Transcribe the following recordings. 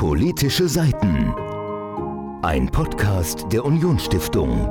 Politische Seiten. Ein Podcast der Unionsstiftung.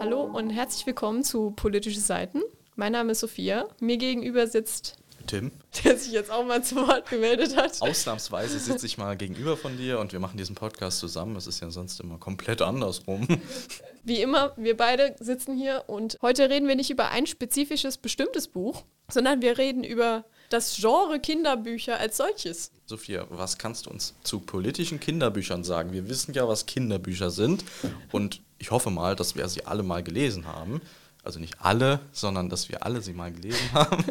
Hallo und herzlich willkommen zu Politische Seiten. Mein Name ist Sophia. Mir gegenüber sitzt Tim. Der sich jetzt auch mal zu Wort gemeldet hat. Ausnahmsweise sitze ich mal gegenüber von dir und wir machen diesen Podcast zusammen. Es ist ja sonst immer komplett andersrum. Wie immer, wir beide sitzen hier und heute reden wir nicht über ein spezifisches, bestimmtes Buch, sondern wir reden über das Genre Kinderbücher als solches. Sophia, was kannst du uns zu politischen Kinderbüchern sagen? Wir wissen ja, was Kinderbücher sind und ich hoffe mal, dass wir sie alle mal gelesen haben. Also nicht alle, sondern dass wir alle sie mal gelesen haben.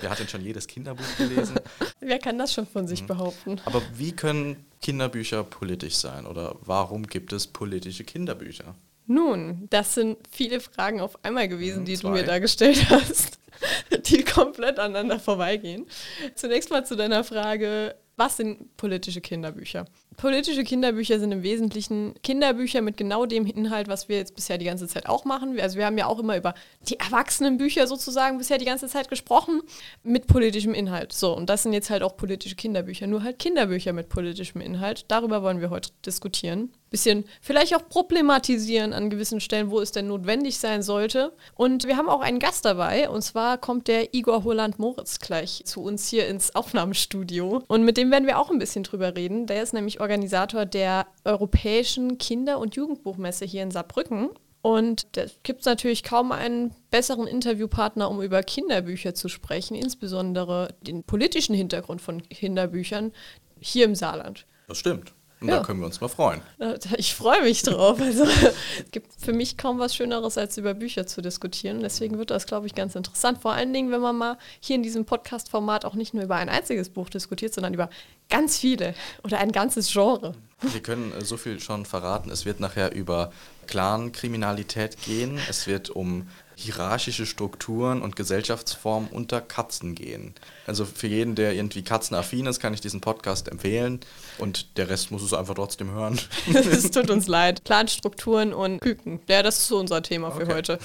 Wer hat denn schon jedes Kinderbuch gelesen? Wer kann das schon von sich mhm. behaupten? Aber wie können Kinderbücher politisch sein oder warum gibt es politische Kinderbücher? Nun, das sind viele Fragen auf einmal gewesen, die Zwei. du mir da gestellt hast, die komplett aneinander vorbeigehen. Zunächst mal zu deiner Frage, was sind politische Kinderbücher? Politische Kinderbücher sind im Wesentlichen Kinderbücher mit genau dem Inhalt, was wir jetzt bisher die ganze Zeit auch machen. Also wir haben ja auch immer über die Erwachsenenbücher sozusagen bisher die ganze Zeit gesprochen mit politischem Inhalt. So, und das sind jetzt halt auch politische Kinderbücher, nur halt Kinderbücher mit politischem Inhalt. Darüber wollen wir heute diskutieren bisschen vielleicht auch problematisieren an gewissen Stellen, wo es denn notwendig sein sollte. Und wir haben auch einen Gast dabei, und zwar kommt der Igor Holland-Moritz gleich zu uns hier ins Aufnahmestudio. Und mit dem werden wir auch ein bisschen drüber reden. Der ist nämlich Organisator der Europäischen Kinder- und Jugendbuchmesse hier in Saarbrücken. Und da gibt es natürlich kaum einen besseren Interviewpartner, um über Kinderbücher zu sprechen, insbesondere den politischen Hintergrund von Kinderbüchern hier im Saarland. Das stimmt. Und ja. da können wir uns mal freuen. Ich freue mich drauf. Also es gibt für mich kaum was Schöneres, als über Bücher zu diskutieren. Deswegen wird das, glaube ich, ganz interessant. Vor allen Dingen, wenn man mal hier in diesem Podcast-Format auch nicht nur über ein einziges Buch diskutiert, sondern über ganz viele oder ein ganzes Genre. Wir können äh, so viel schon verraten. Es wird nachher über Clan-Kriminalität gehen. Es wird um hierarchische Strukturen und Gesellschaftsformen unter Katzen gehen. Also für jeden, der irgendwie katzenaffin ist, kann ich diesen Podcast empfehlen und der Rest muss es einfach trotzdem hören. Es tut uns leid. Clanstrukturen und Küken. Ja, das ist so unser Thema für okay. heute.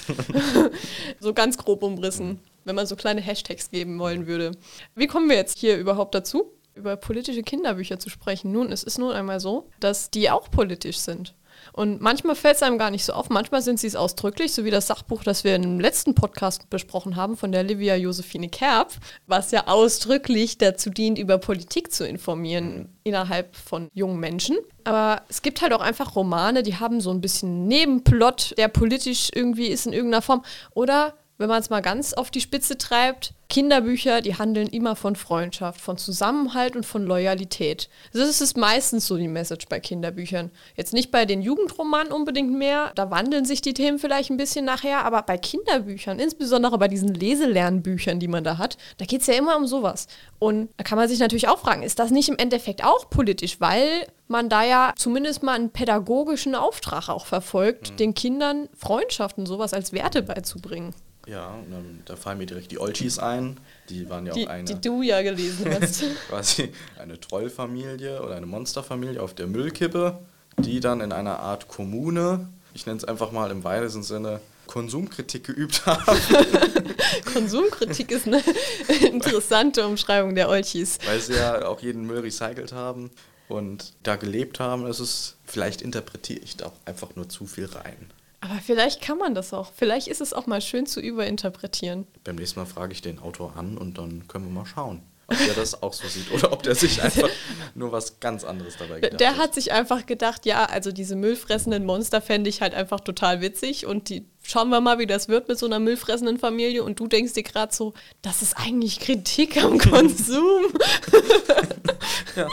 so ganz grob umrissen, wenn man so kleine Hashtags geben wollen würde. Wie kommen wir jetzt hier überhaupt dazu? Über politische Kinderbücher zu sprechen. Nun, es ist nun einmal so, dass die auch politisch sind. Und manchmal fällt es einem gar nicht so auf, manchmal sind sie es ausdrücklich, so wie das Sachbuch, das wir im letzten Podcast besprochen haben, von der Livia Josephine Kerb, was ja ausdrücklich dazu dient, über Politik zu informieren innerhalb von jungen Menschen. Aber es gibt halt auch einfach Romane, die haben so ein bisschen Nebenplot, der politisch irgendwie ist in irgendeiner Form. Oder wenn man es mal ganz auf die Spitze treibt, Kinderbücher, die handeln immer von Freundschaft, von Zusammenhalt und von Loyalität. Das ist meistens so die Message bei Kinderbüchern. Jetzt nicht bei den Jugendromanen unbedingt mehr, da wandeln sich die Themen vielleicht ein bisschen nachher, aber bei Kinderbüchern, insbesondere bei diesen Leselernbüchern, die man da hat, da geht es ja immer um sowas. Und da kann man sich natürlich auch fragen, ist das nicht im Endeffekt auch politisch, weil man da ja zumindest mal einen pädagogischen Auftrag auch verfolgt, mhm. den Kindern Freundschaften sowas als Werte beizubringen. Ja, und dann, da fallen mir direkt die Olchis ein. Die waren ja die, auch eine. Die du ja gelesen hast. quasi eine Trollfamilie oder eine Monsterfamilie auf der Müllkippe, die dann in einer Art Kommune, ich nenne es einfach mal im weitesten Sinne, Konsumkritik geübt haben. Konsumkritik ist eine interessante Umschreibung der Olchis. Weil sie ja auch jeden Müll recycelt haben und da gelebt haben. Ist, vielleicht interpretiere ich da auch einfach nur zu viel rein. Aber vielleicht kann man das auch. Vielleicht ist es auch mal schön zu überinterpretieren. Beim nächsten Mal frage ich den Autor an und dann können wir mal schauen, ob der das auch so sieht oder ob der sich einfach nur was ganz anderes dabei gedacht hat. Der hat sich einfach gedacht, ja, also diese müllfressenden Monster fände ich halt einfach total witzig und die schauen wir mal, wie das wird mit so einer müllfressenden Familie und du denkst dir gerade so, das ist eigentlich Kritik am Konsum. ja,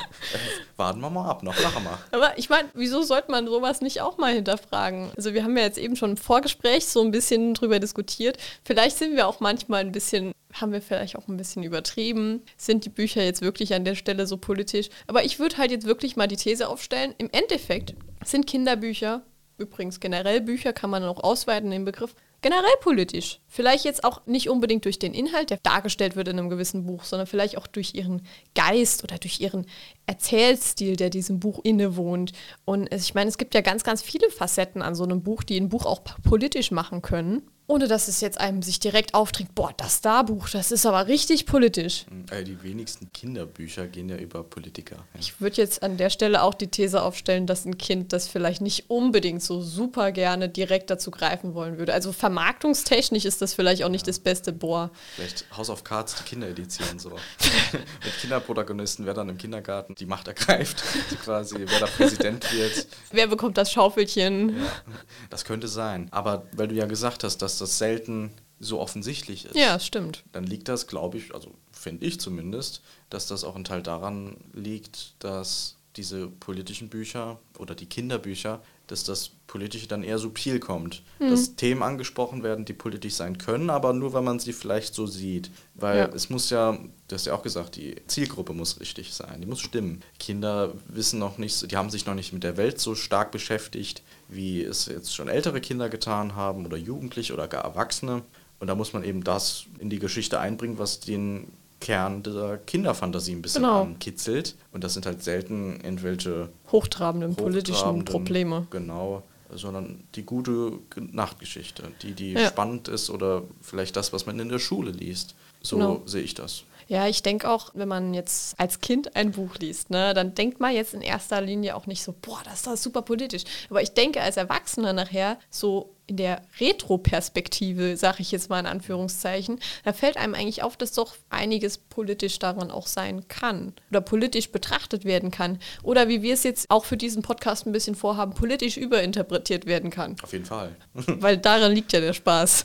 warten wir mal ab, noch lachen wir. Aber ich meine, wieso sollte man sowas nicht auch mal hinterfragen? Also wir haben ja jetzt eben schon im Vorgespräch so ein bisschen drüber diskutiert. Vielleicht sind wir auch manchmal ein bisschen, haben wir vielleicht auch ein bisschen übertrieben. Sind die Bücher jetzt wirklich an der Stelle so politisch? Aber ich würde halt jetzt wirklich mal die These aufstellen, im Endeffekt sind Kinderbücher, übrigens generell Bücher kann man auch ausweiten, den Begriff, generell politisch. Vielleicht jetzt auch nicht unbedingt durch den Inhalt, der dargestellt wird in einem gewissen Buch, sondern vielleicht auch durch ihren Geist oder durch ihren Erzählstil, der diesem Buch innewohnt. Und ich meine, es gibt ja ganz, ganz viele Facetten an so einem Buch, die ein Buch auch politisch machen können. Ohne dass es jetzt einem sich direkt aufträgt, boah, das Starbuch, das ist aber richtig politisch. Äh, Die wenigsten Kinderbücher gehen ja über Politiker. Ja. Ich würde jetzt an der Stelle auch die These aufstellen, dass ein Kind das vielleicht nicht unbedingt so super gerne direkt dazu greifen wollen würde. Also vermarktungstechnisch ist das vielleicht auch nicht das beste Bohr. Vielleicht House of Cards, die Kinderedition so. Mit Kinderprotagonisten, wer dann im Kindergarten die Macht ergreift, quasi, wer da Präsident wird. Wer bekommt das Schaufelchen? Ja, das könnte sein. Aber weil du ja gesagt hast, dass das selten so offensichtlich ist, Ja, stimmt. dann liegt das, glaube ich, also finde ich zumindest, dass das auch ein Teil daran liegt, dass diese politischen Bücher oder die Kinderbücher, dass das Politische dann eher subtil kommt. Hm. Dass Themen angesprochen werden, die politisch sein können, aber nur, wenn man sie vielleicht so sieht. Weil Ja. es muss ja, du hast ja auch gesagt, die Zielgruppe muss richtig sein, die muss stimmen. Kinder wissen noch nicht, die haben sich noch nicht mit der Welt so stark beschäftigt, wie es jetzt schon ältere Kinder getan haben oder Jugendliche oder gar Erwachsene. Und da muss man eben das in die Geschichte einbringen, was den Kern der Kinderfantasie ein bisschen Genau. ankitzelt. Und das sind halt selten irgendwelche Hochtrabenden politischen hochtrabenden- Probleme. Genau, sondern die gute Nachtgeschichte, die, die Ja. spannend ist oder vielleicht das, was man in der Schule liest. So Genau. sehe ich das. Ja, ich denke auch, wenn man jetzt als Kind ein Buch liest, ne, dann denkt man jetzt in erster Linie auch nicht so, boah, das ist doch super politisch. Aber ich denke als Erwachsener nachher so in der Retro-Perspektive, sage ich jetzt mal in Anführungszeichen, da fällt einem eigentlich auf, dass doch einiges politisch daran auch sein kann oder politisch betrachtet werden kann oder wie wir es jetzt auch für diesen Podcast ein bisschen vorhaben, politisch überinterpretiert werden kann. Auf jeden Fall. Weil daran liegt ja der Spaß.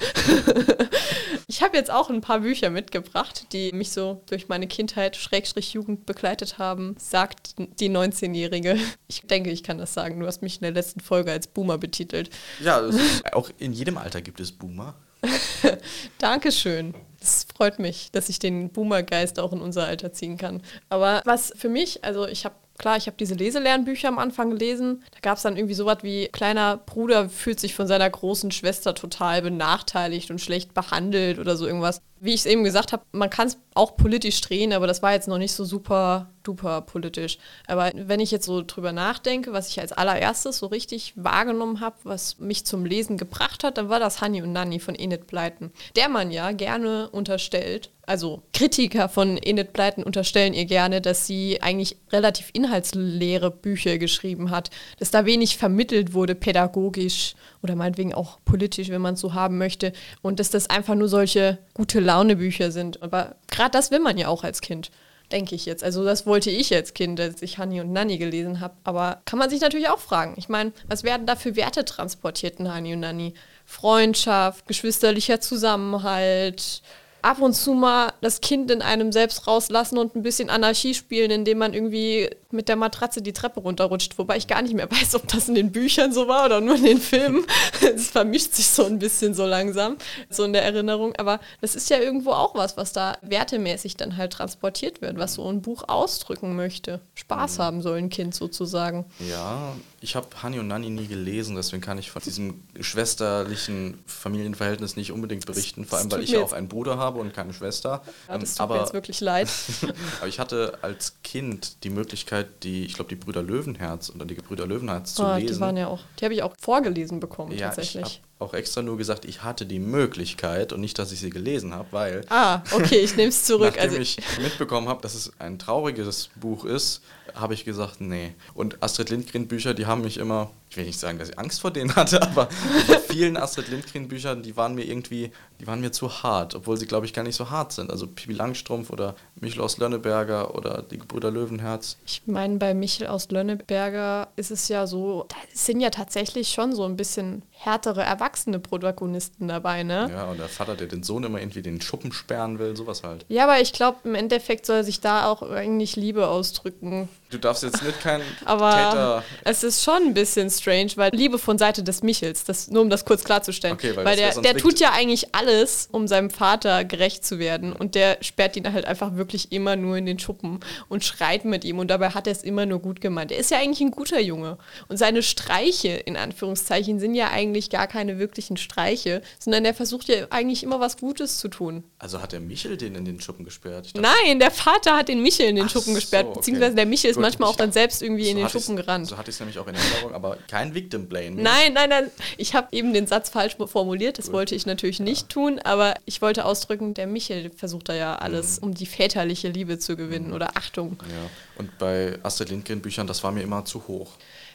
ich habe jetzt auch ein paar Bücher mitgebracht, die mich so durch meine Kindheit, Schrägstrich Jugend begleitet haben, sagt die 19-Jährige. Ich denke, ich kann das sagen. Du hast mich in der letzten Folge als Boomer betitelt. Ja, es ist, auch in jedem Alter gibt es Boomer. Dankeschön. Es freut mich, dass ich den Boomer-Geist auch in unser Alter ziehen kann. Aber was für mich, also ich habe Klar, ich habe diese Leselernbücher am Anfang gelesen. Da gab es dann irgendwie sowas wie, kleiner Bruder fühlt sich von seiner großen Schwester total benachteiligt und schlecht behandelt oder so irgendwas. Wie ich es eben gesagt habe, man kann es auch politisch drehen, aber das war jetzt noch nicht so super duper politisch. Aber wenn ich jetzt so drüber nachdenke, was ich als allererstes so richtig wahrgenommen habe, was mich zum Lesen gebracht hat, dann war das Honey und Nanny von Enid Blyton. Der man ja gerne unterstellt, also Kritiker von Enid Blyton unterstellen ihr gerne, dass sie eigentlich relativ inhaltsleere Bücher geschrieben hat, dass da wenig vermittelt wurde pädagogisch oder meinetwegen auch politisch, wenn man es so haben möchte und dass das einfach nur solche gute Laune Bücher sind. Aber gerade das will man ja auch als Kind. Denke ich jetzt. Also das wollte ich als Kind, als ich Honey und Nanny gelesen habe. Aber kann man sich natürlich auch fragen. Ich meine, was werden da für Werte transportiert in Honey und Nanny? Freundschaft, geschwisterlicher Zusammenhalt, ab und zu mal das Kind in einem selbst rauslassen und ein bisschen Anarchie spielen, indem man irgendwie mit der Matratze die Treppe runterrutscht. Wobei ich gar nicht mehr weiß, ob das in den Büchern so war oder nur in den Filmen. Es vermischt sich so ein bisschen so langsam, so in der Erinnerung. Aber das ist ja irgendwo auch was, was da wertemäßig dann halt transportiert wird, was so ein Buch ausdrücken möchte. Spaß haben soll ein Kind sozusagen. Ja, ich habe Hani und Nanny nie gelesen, deswegen kann ich von diesem schwesterlichen Familienverhältnis nicht unbedingt berichten, vor allem weil tut ich mir ja auch einen Bruder habe und keine Schwester. Ja, Ähm, das tut mir aber, jetzt wirklich leid. aber ich hatte als Kind die Möglichkeit, die, ich glaube, die Brüder Löwenherz und dann die Brüder Löwenherz zu Oh, lesen. die waren ja auch, die habe ich auch vorgelesen bekommen ja, ich tatsächlich. habe auch extra nur gesagt, ich hatte die Möglichkeit und nicht, dass ich sie gelesen habe, weil Ah, okay, ich nehme es zurück. Nachdem Also, ich mitbekommen habe, dass es ein trauriges Buch ist, habe ich gesagt, nee. Und Astrid Lindgren Bücher, die haben mich immer, ich will nicht sagen, dass ich Angst vor denen hatte, aber bei vielen Astrid Lindgren Büchern, die waren mir irgendwie, die waren mir zu hart, obwohl sie, glaube ich, gar nicht so hart sind. Also Pippi Langstrumpf oder Michel aus Lönneberger oder die Gebrüder Löwenherz. ich meine, bei Michel aus Lönneberger ist es ja so, da sind ja tatsächlich schon so ein bisschen härtere, erwachsene Protagonisten dabei, ne? Ja, und der Vater, der den Sohn immer irgendwie den Schuppen sperren will, sowas halt. Ja, aber ich glaube, im Endeffekt soll sich da auch eigentlich Liebe ausdrücken. Du darfst jetzt nicht kein Aber Täter. es ist schon ein bisschen strange, weil Liebe von Seite des Michels, das, nur um das kurz klarzustellen. Okay, weil weil der, der tut ja eigentlich alles, um seinem Vater gerecht zu werden. Und der sperrt ihn halt einfach wirklich immer nur in den Schuppen und schreit mit ihm. Und dabei hat er es immer nur gut gemeint. Er ist ja eigentlich ein guter Junge. Und seine Streiche, in Anführungszeichen, sind ja eigentlich gar keine wirklichen Streiche, sondern er versucht ja eigentlich immer was Gutes zu tun. Also hat der Michel den in den Schuppen gesperrt? Dachte, Nein, der Vater hat den Michel in den Schuppen so, gesperrt, okay. beziehungsweise der Michel ist Gut, manchmal auch dann selbst irgendwie in den Schuppen gerannt. So hatte ich es nämlich auch in Erinnerung, aber kein Victim Blame. Nein, nein, nein. Ich habe eben den Satz falsch formuliert. Das wollte ich natürlich nicht tun, aber ich wollte ausdrücken, der Michael versucht da ja alles, Mhm. um die väterliche Liebe zu gewinnen oder Achtung. Ja. Und bei Astrid Lindgren Büchern, das war mir immer zu hoch.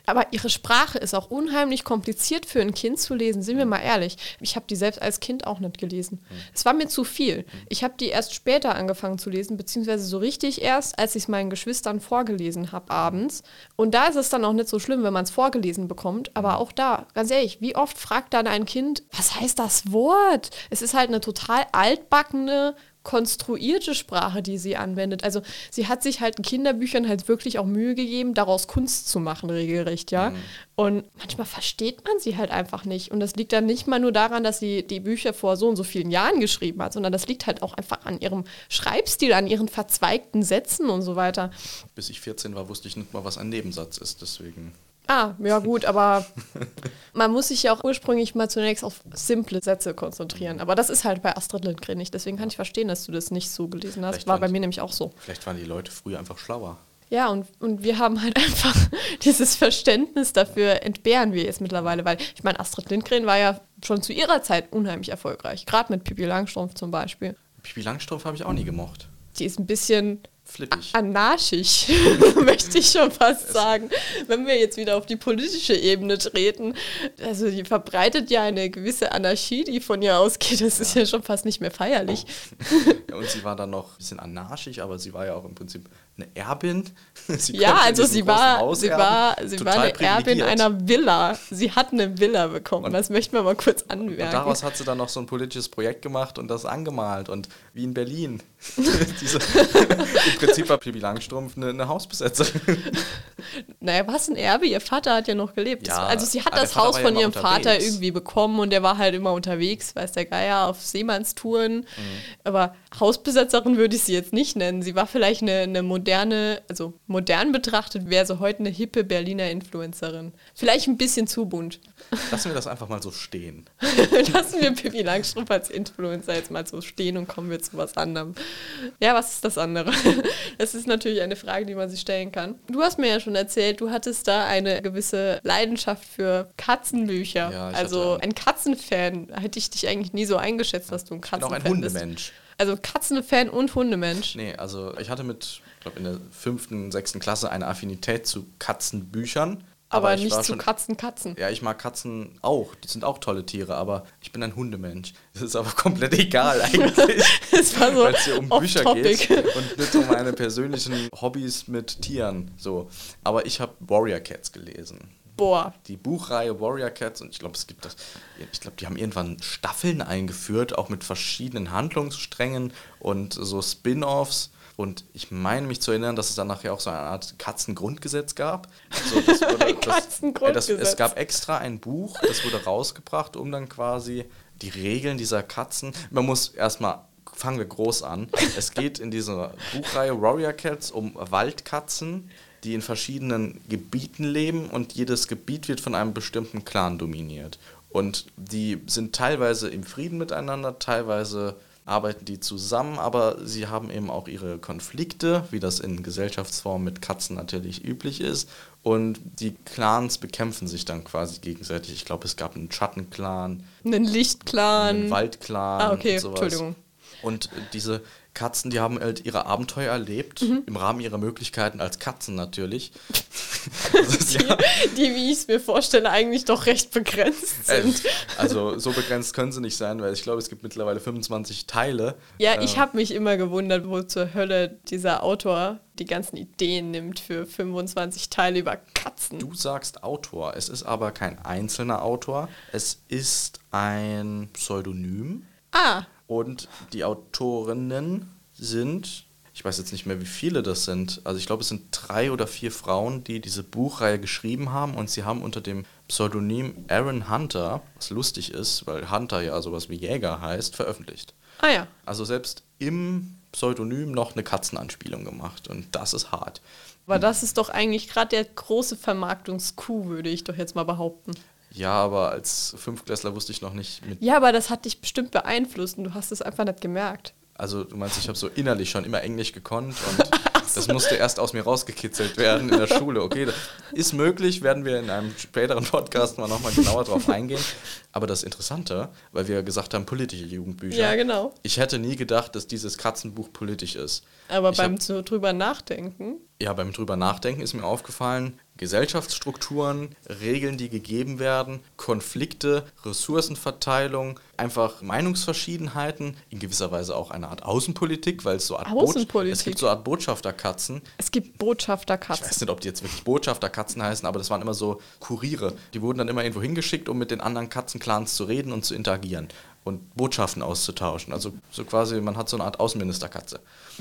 Aber ihre Sprache ist auch unheimlich kompliziert für ein Kind zu lesen, sind wir Mhm. mal ehrlich. Ich habe die selbst als Kind auch nicht gelesen. Es war mir zu viel. Ich habe die erst später angefangen zu lesen, beziehungsweise so richtig erst, als ich es meinen Geschwistern vorgelesen habe abends. Und da ist es dann auch nicht so schlimm, wenn man es vorgelesen bekommt. Aber auch da, ganz ehrlich, wie oft fragt dann ein Kind, was heißt das Wort? Es ist halt eine total altbackene, konstruierte Sprache, die sie anwendet. Also sie hat sich halt in Kinderbüchern halt wirklich auch Mühe gegeben, daraus Kunst zu machen, regelrecht, ja. Und manchmal versteht man sie halt einfach nicht. Und das liegt dann nicht mal nur daran, dass sie die Bücher vor so und so vielen Jahren geschrieben hat, sondern das liegt halt auch einfach an ihrem Schreibstil, an ihren verzweigten Sätzen und so weiter. Bis ich 14 war, wusste ich nicht mal, was ein Nebensatz ist. Deswegen. Ah, ja gut, aber man muss sich ja auch ursprünglich mal zunächst auf simple Sätze konzentrieren. Aber das ist halt bei Astrid Lindgren nicht. Deswegen kann ich verstehen, dass du das nicht so gelesen hast. Vielleicht War bei mir nämlich auch so. Vielleicht waren die Leute früher einfach schlauer. Ja, und, und wir haben halt einfach dieses Verständnis dafür, entbehren wir jetzt mittlerweile, weil ich meine, Astrid Lindgren war ja schon zu ihrer Zeit unheimlich erfolgreich, gerade mit Pippi Langstrumpf zum Beispiel. Pipi Langstrumpf habe ich auch nie gemocht. Die ist ein bisschen Flippig. anarchisch, möchte ich schon fast sagen. Wenn wir jetzt wieder auf die politische Ebene treten, also die verbreitet ja eine gewisse Anarchie, die von ihr ausgeht. Das ist ja schon fast nicht mehr feierlich. Und sie war dann noch ein bisschen anarchisch, aber sie war ja auch im Prinzip eine Erbin. Sie Ja, also sie war, sie war, sie war eine Erbin einer Villa. Sie hat eine Villa bekommen. Und- das möchten wir mal kurz anmerken. Und daraus hat sie dann noch so ein politisches Projekt gemacht und das angemalt. Und wie in Berlin. Diese, Im Prinzip war Pippi Langstrumpf eine, eine Hausbesetzerin. Naja, was ein Erbe? Ihr Vater hat ja noch gelebt. Ja, also sie hat das Vater Haus ja von ihrem Vater unterwegs. irgendwie bekommen und der war halt immer unterwegs, weiß der Geier, auf Seemannstouren. Mhm. Aber Hausbesetzerin würde ich sie jetzt nicht nennen. Sie war vielleicht eine, eine moderne, also modern betrachtet wäre sie heute eine hippe Berliner Influencerin. Vielleicht ein bisschen zu bunt. Lassen wir das einfach mal so stehen. Lassen wir Pippi Langstrumpf als Influencer jetzt mal so stehen und kommen wir zu was anderem. Ja, was ist das andere? Das ist natürlich eine Frage, die man sich stellen kann. Du hast mir ja schon erzählt, du hattest da eine gewisse Leidenschaft für Katzenbücher. Ja, also ein Katzenfan. Hätte ich dich eigentlich nie so eingeschätzt, dass du ein Ich bin auch Katzenfan ein bist. Hundemensch. Also Katzenfan und Hundemensch. Nee, also ich hatte mit, ich glaube in der fünften, sechsten Klasse eine Affinität zu Katzenbüchern. aber ich nicht zu Katzen, Katzen. Ja, ich mag Katzen auch. Die sind auch tolle Tiere, aber ich bin ein Hundemensch. Das ist aber komplett egal eigentlich. Das war so Weil es hier um Bücher off-topic. geht und nicht um meine persönlichen Hobbys mit Tieren. So. Aber ich habe Warrior Cats gelesen. Boah, Die Buchreihe Warrior Cats und ich glaube, es gibt das, ich glaube, die haben irgendwann Staffeln eingeführt, auch mit verschiedenen Handlungssträngen und so Spin-offs. Und ich meine mich zu erinnern, dass es dann nachher auch so eine Art Katzengrundgesetz gab. Also das wurde, das, äh, Katzengrundgesetz. das, es gab extra ein Buch, das wurde rausgebracht, um dann quasi die Regeln dieser Katzen. Man muss erstmal, fangen wir groß an. Es geht in dieser Buchreihe Warrior Cats um Waldkatzen, die in verschiedenen Gebieten leben und jedes Gebiet wird von einem bestimmten Clan dominiert. Und die sind teilweise im Frieden miteinander, teilweise arbeiten die zusammen, aber sie haben eben auch ihre Konflikte, wie das in Gesellschaftsformen mit Katzen natürlich üblich ist. Und die Clans bekämpfen sich dann quasi gegenseitig. Ich glaube, es gab einen Schattenclan, einen Lichtclan. einen Waldclan. Ah, okay, und sowas. Entschuldigung. Und diese Katzen, die haben halt ihre Abenteuer erlebt, Mhm. im Rahmen ihrer Möglichkeiten als Katzen natürlich. Ist ja, die, wie ich es mir vorstelle, eigentlich doch recht begrenzt äh, sind. also so begrenzt können sie nicht sein, weil ich glaube, es gibt mittlerweile 25 Teile. Ja, ich Äh, habe mich immer gewundert, wo zur Hölle dieser Autor die ganzen Ideen nimmt für 25 Teile über Katzen. Du sagst Autor, es ist aber kein einzelner Autor, es ist ein Pseudonym Ah, und die Autorinnen sind, ich weiß jetzt nicht mehr, wie viele das sind, also ich glaube, es sind drei oder vier Frauen, die diese Buchreihe geschrieben haben und sie haben unter dem Pseudonym Aaron Hunter, was lustig ist, weil Hunter ja sowas wie Jäger heißt, veröffentlicht. ah ja. Also selbst im Pseudonym noch eine Katzenanspielung gemacht und das ist hart. Aber das ist doch eigentlich gerade der große Vermarktungskuh, würde ich doch jetzt mal behaupten. Ja, aber als Fünftklässler wusste ich noch nicht mit. Ja, aber das hat dich bestimmt beeinflusst und du hast es einfach nicht gemerkt. Also du meinst, ich habe so innerlich schon immer Englisch gekonnt und. Das musste erst aus mir rausgekitzelt werden in der Schule. Okay, das ist möglich, werden wir in einem späteren Podcast mal nochmal genauer drauf eingehen. Aber das Interessante, weil wir gesagt haben, politische Jugendbücher. Ja, genau. Ich hätte nie gedacht, dass dieses Katzenbuch politisch ist. Aber Ich beim hab- drüber nachdenken, Ja, beim drüber nachdenken ist mir aufgefallen, Gesellschaftsstrukturen, Regeln, die gegeben werden, Konflikte, Ressourcenverteilung, einfach Meinungsverschiedenheiten, in gewisser Weise auch eine Art Außenpolitik, weil es so Art Außenpolitik. es gibt so Art Botschafterkatzen. es gibt Ich Botschafterkatzen. weiß nicht, ob die jetzt wirklich Botschafterkatzen heißen, aber das waren immer so Kuriere. Die wurden dann immer irgendwo hingeschickt, um mit den anderen Katzenclans zu reden und zu interagieren und Botschaften auszutauschen. Also so quasi, man hat so eine Art Außenministerkatze.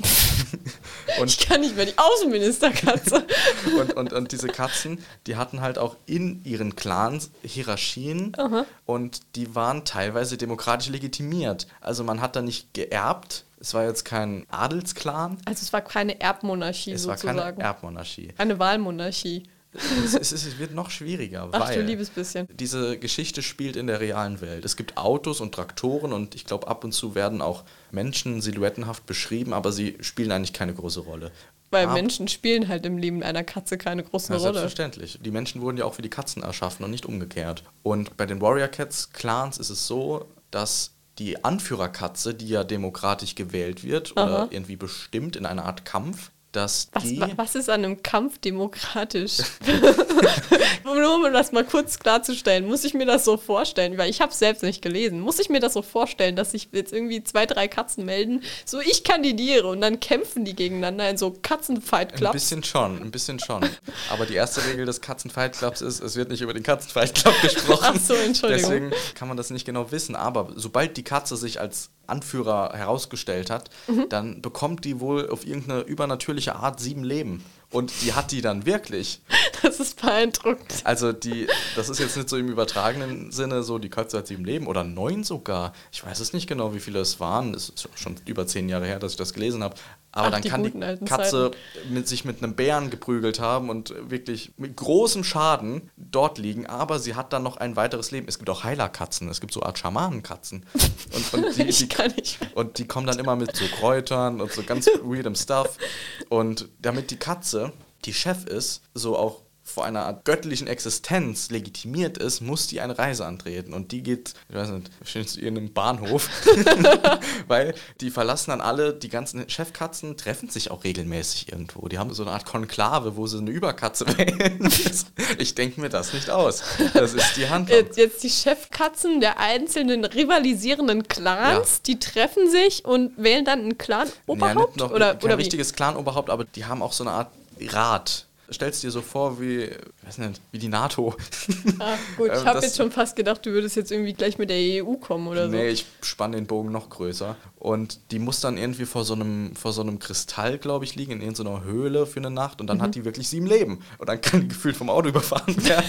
Ich kann nicht mehr die Außenministerkatze. und, und, und diese Katzen, die hatten halt auch in ihren Clans Hierarchien und die waren teilweise demokratisch legitimiert. Also man hat da nicht geerbt. Es war jetzt kein Adelsclan, Also es war keine Erbmonarchie es war sozusagen. keine Erbmonarchie. eine Wahlmonarchie. Es, es, es wird noch schwieriger, Ach weil du liebes bisschen. diese Geschichte spielt in der realen Welt. Es gibt Autos und Traktoren und ich glaube, ab und zu werden auch Menschen silhouettenhaft beschrieben, aber sie spielen eigentlich keine große Rolle. Weil Ab- Menschen spielen halt im Leben einer Katze keine große Ja, Rolle. selbstverständlich. Die Menschen wurden ja auch für die Katzen erschaffen und nicht umgekehrt. Und bei den Warrior Cats Clans ist es so, dass die Anführerkatze, die ja demokratisch gewählt wird Aha. oder irgendwie bestimmt in einer Art Kampf, dass Was, die. wa- was ist an einem Kampf demokratisch? Nur um das mal kurz klarzustellen, muss ich mir das so vorstellen, weil ich habe es selbst nicht gelesen. Muss ich mir das so vorstellen, dass sich jetzt irgendwie zwei, drei Katzen melden, so ich kandidiere und dann kämpfen die gegeneinander in so Katzenfight Ein Clubs? bisschen schon, ein bisschen schon. Aber die erste Regel des Katzenfight Clubs ist, es wird nicht über den Katzenfight Club gesprochen. Ach so, Entschuldigung. Deswegen kann man das nicht genau wissen. Aber sobald die Katze sich als Anführer herausgestellt hat, Mhm. dann bekommt die wohl auf irgendeine übernatürliche Art sieben Leben. Und die hat die dann wirklich. Das ist beeindruckend. Also die, das ist jetzt nicht so im übertragenen Sinne so, die Katze hat sieben Leben oder neun sogar. Ich weiß es nicht genau, wie viele es waren. Es ist schon über zehn Jahre her, dass ich das gelesen habe. Aber Ach, dann die kann die Katze mit sich mit einem Bären geprügelt haben und wirklich mit großem Schaden dort liegen. Aber sie hat dann noch ein weiteres Leben. Es gibt auch Heilerkatzen. Es gibt so eine Art Schamanenkatzen. Und, und, die, die, und die kommen dann immer mit so Kräutern und so ganz weirdem Stuff. Und damit die Katze, die Chef ist, so auch vor einer Art göttlichen Existenz legitimiert ist, muss die eine Reise antreten. Und die geht, ich weiß nicht, wahrscheinlich zu irgendeinem Bahnhof. Weil die verlassen dann alle, die ganzen Chefkatzen treffen sich auch regelmäßig irgendwo. Die haben so eine Art Konklave, wo sie eine Überkatze wählen. ich denke mir das nicht aus. Das ist die Handlung. Jetzt, jetzt die Chefkatzen der einzelnen rivalisierenden Clans, Ja. die treffen sich und wählen dann einen Clan-Oberhaupt? Ja, oder kein oder richtiges Clan-Oberhaupt, aber die haben auch so eine Art Rat. Stellst dir so vor wie, ich weiß nicht, wie die NATO. Ah, gut, ich Ähm, habe das- jetzt schon fast gedacht, du würdest jetzt irgendwie gleich mit der EU kommen oder so. Nee, ich spanne den Bogen noch größer. Und die muss dann irgendwie vor so einem, vor so einem Kristall, glaube ich, liegen, in irgendeiner Höhle für eine Nacht. Und dann hat die wirklich sieben Leben. Und dann kann die gefühlt vom Auto überfahren werden.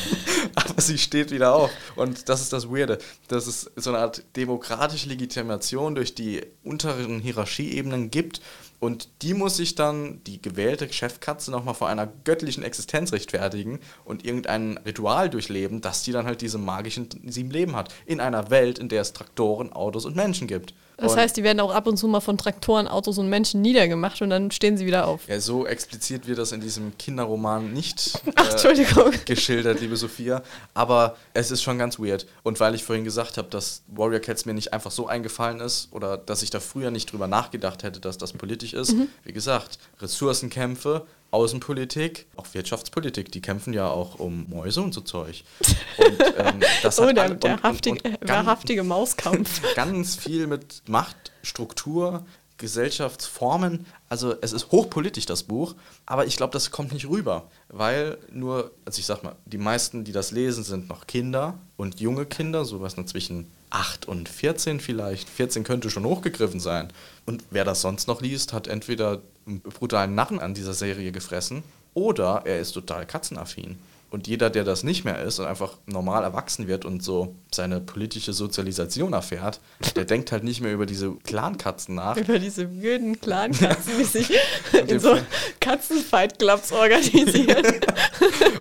Aber sie steht wieder auf. Und das ist das Weirde. Das ist so eine Art demokratische Legitimation durch die unteren Hierarchieebenen gibt. Und die muss sich dann, die gewählte Chefkatze, nochmal vor einer göttlichen Existenz rechtfertigen und irgendein Ritual durchleben, dass die dann halt diese magischen sieben Leben hat. In einer Welt, in der es Traktoren, Autos und Menschen gibt. Das und heißt, die werden auch ab und zu mal von Traktoren, Autos und Menschen niedergemacht und dann stehen sie wieder auf. ja, so explizit wird das in diesem Kinderroman nicht Ach, äh, geschildert, liebe Sophia. Aber es ist schon ganz weird. Und weil ich vorhin gesagt habe, dass Warrior Cats mir nicht einfach so eingefallen ist oder dass ich da früher nicht drüber nachgedacht hätte, dass das politisch ist, Mhm. wie gesagt, Ressourcenkämpfe, Außenpolitik, auch Wirtschaftspolitik, die kämpfen ja auch um Mäuse und so Zeug. Und, ähm, das Oh, der, der, und- und- haftige, und der ganz- haftige Mauskampf. ganz viel mit Macht, Struktur, Gesellschaftsformen. Also es ist hochpolitisch, das Buch, aber ich glaube, das kommt nicht rüber, weil nur, also ich sag mal, die meisten, die das lesen, sind noch Kinder und junge Kinder, sowas zwischen 8 und 14 vielleicht. 14 könnte schon hochgegriffen sein. Und wer das sonst noch liest, hat entweder einen brutalen Narren an dieser Serie gefressen oder er ist total katzenaffin. Und jeder, der das nicht mehr ist und einfach normal erwachsen wird und so seine politische Sozialisation erfährt, der denkt halt nicht mehr über diese Clankatzen nach. Über diese würden Clankatzen, die sich in so Katzenfight-Clubs organisieren.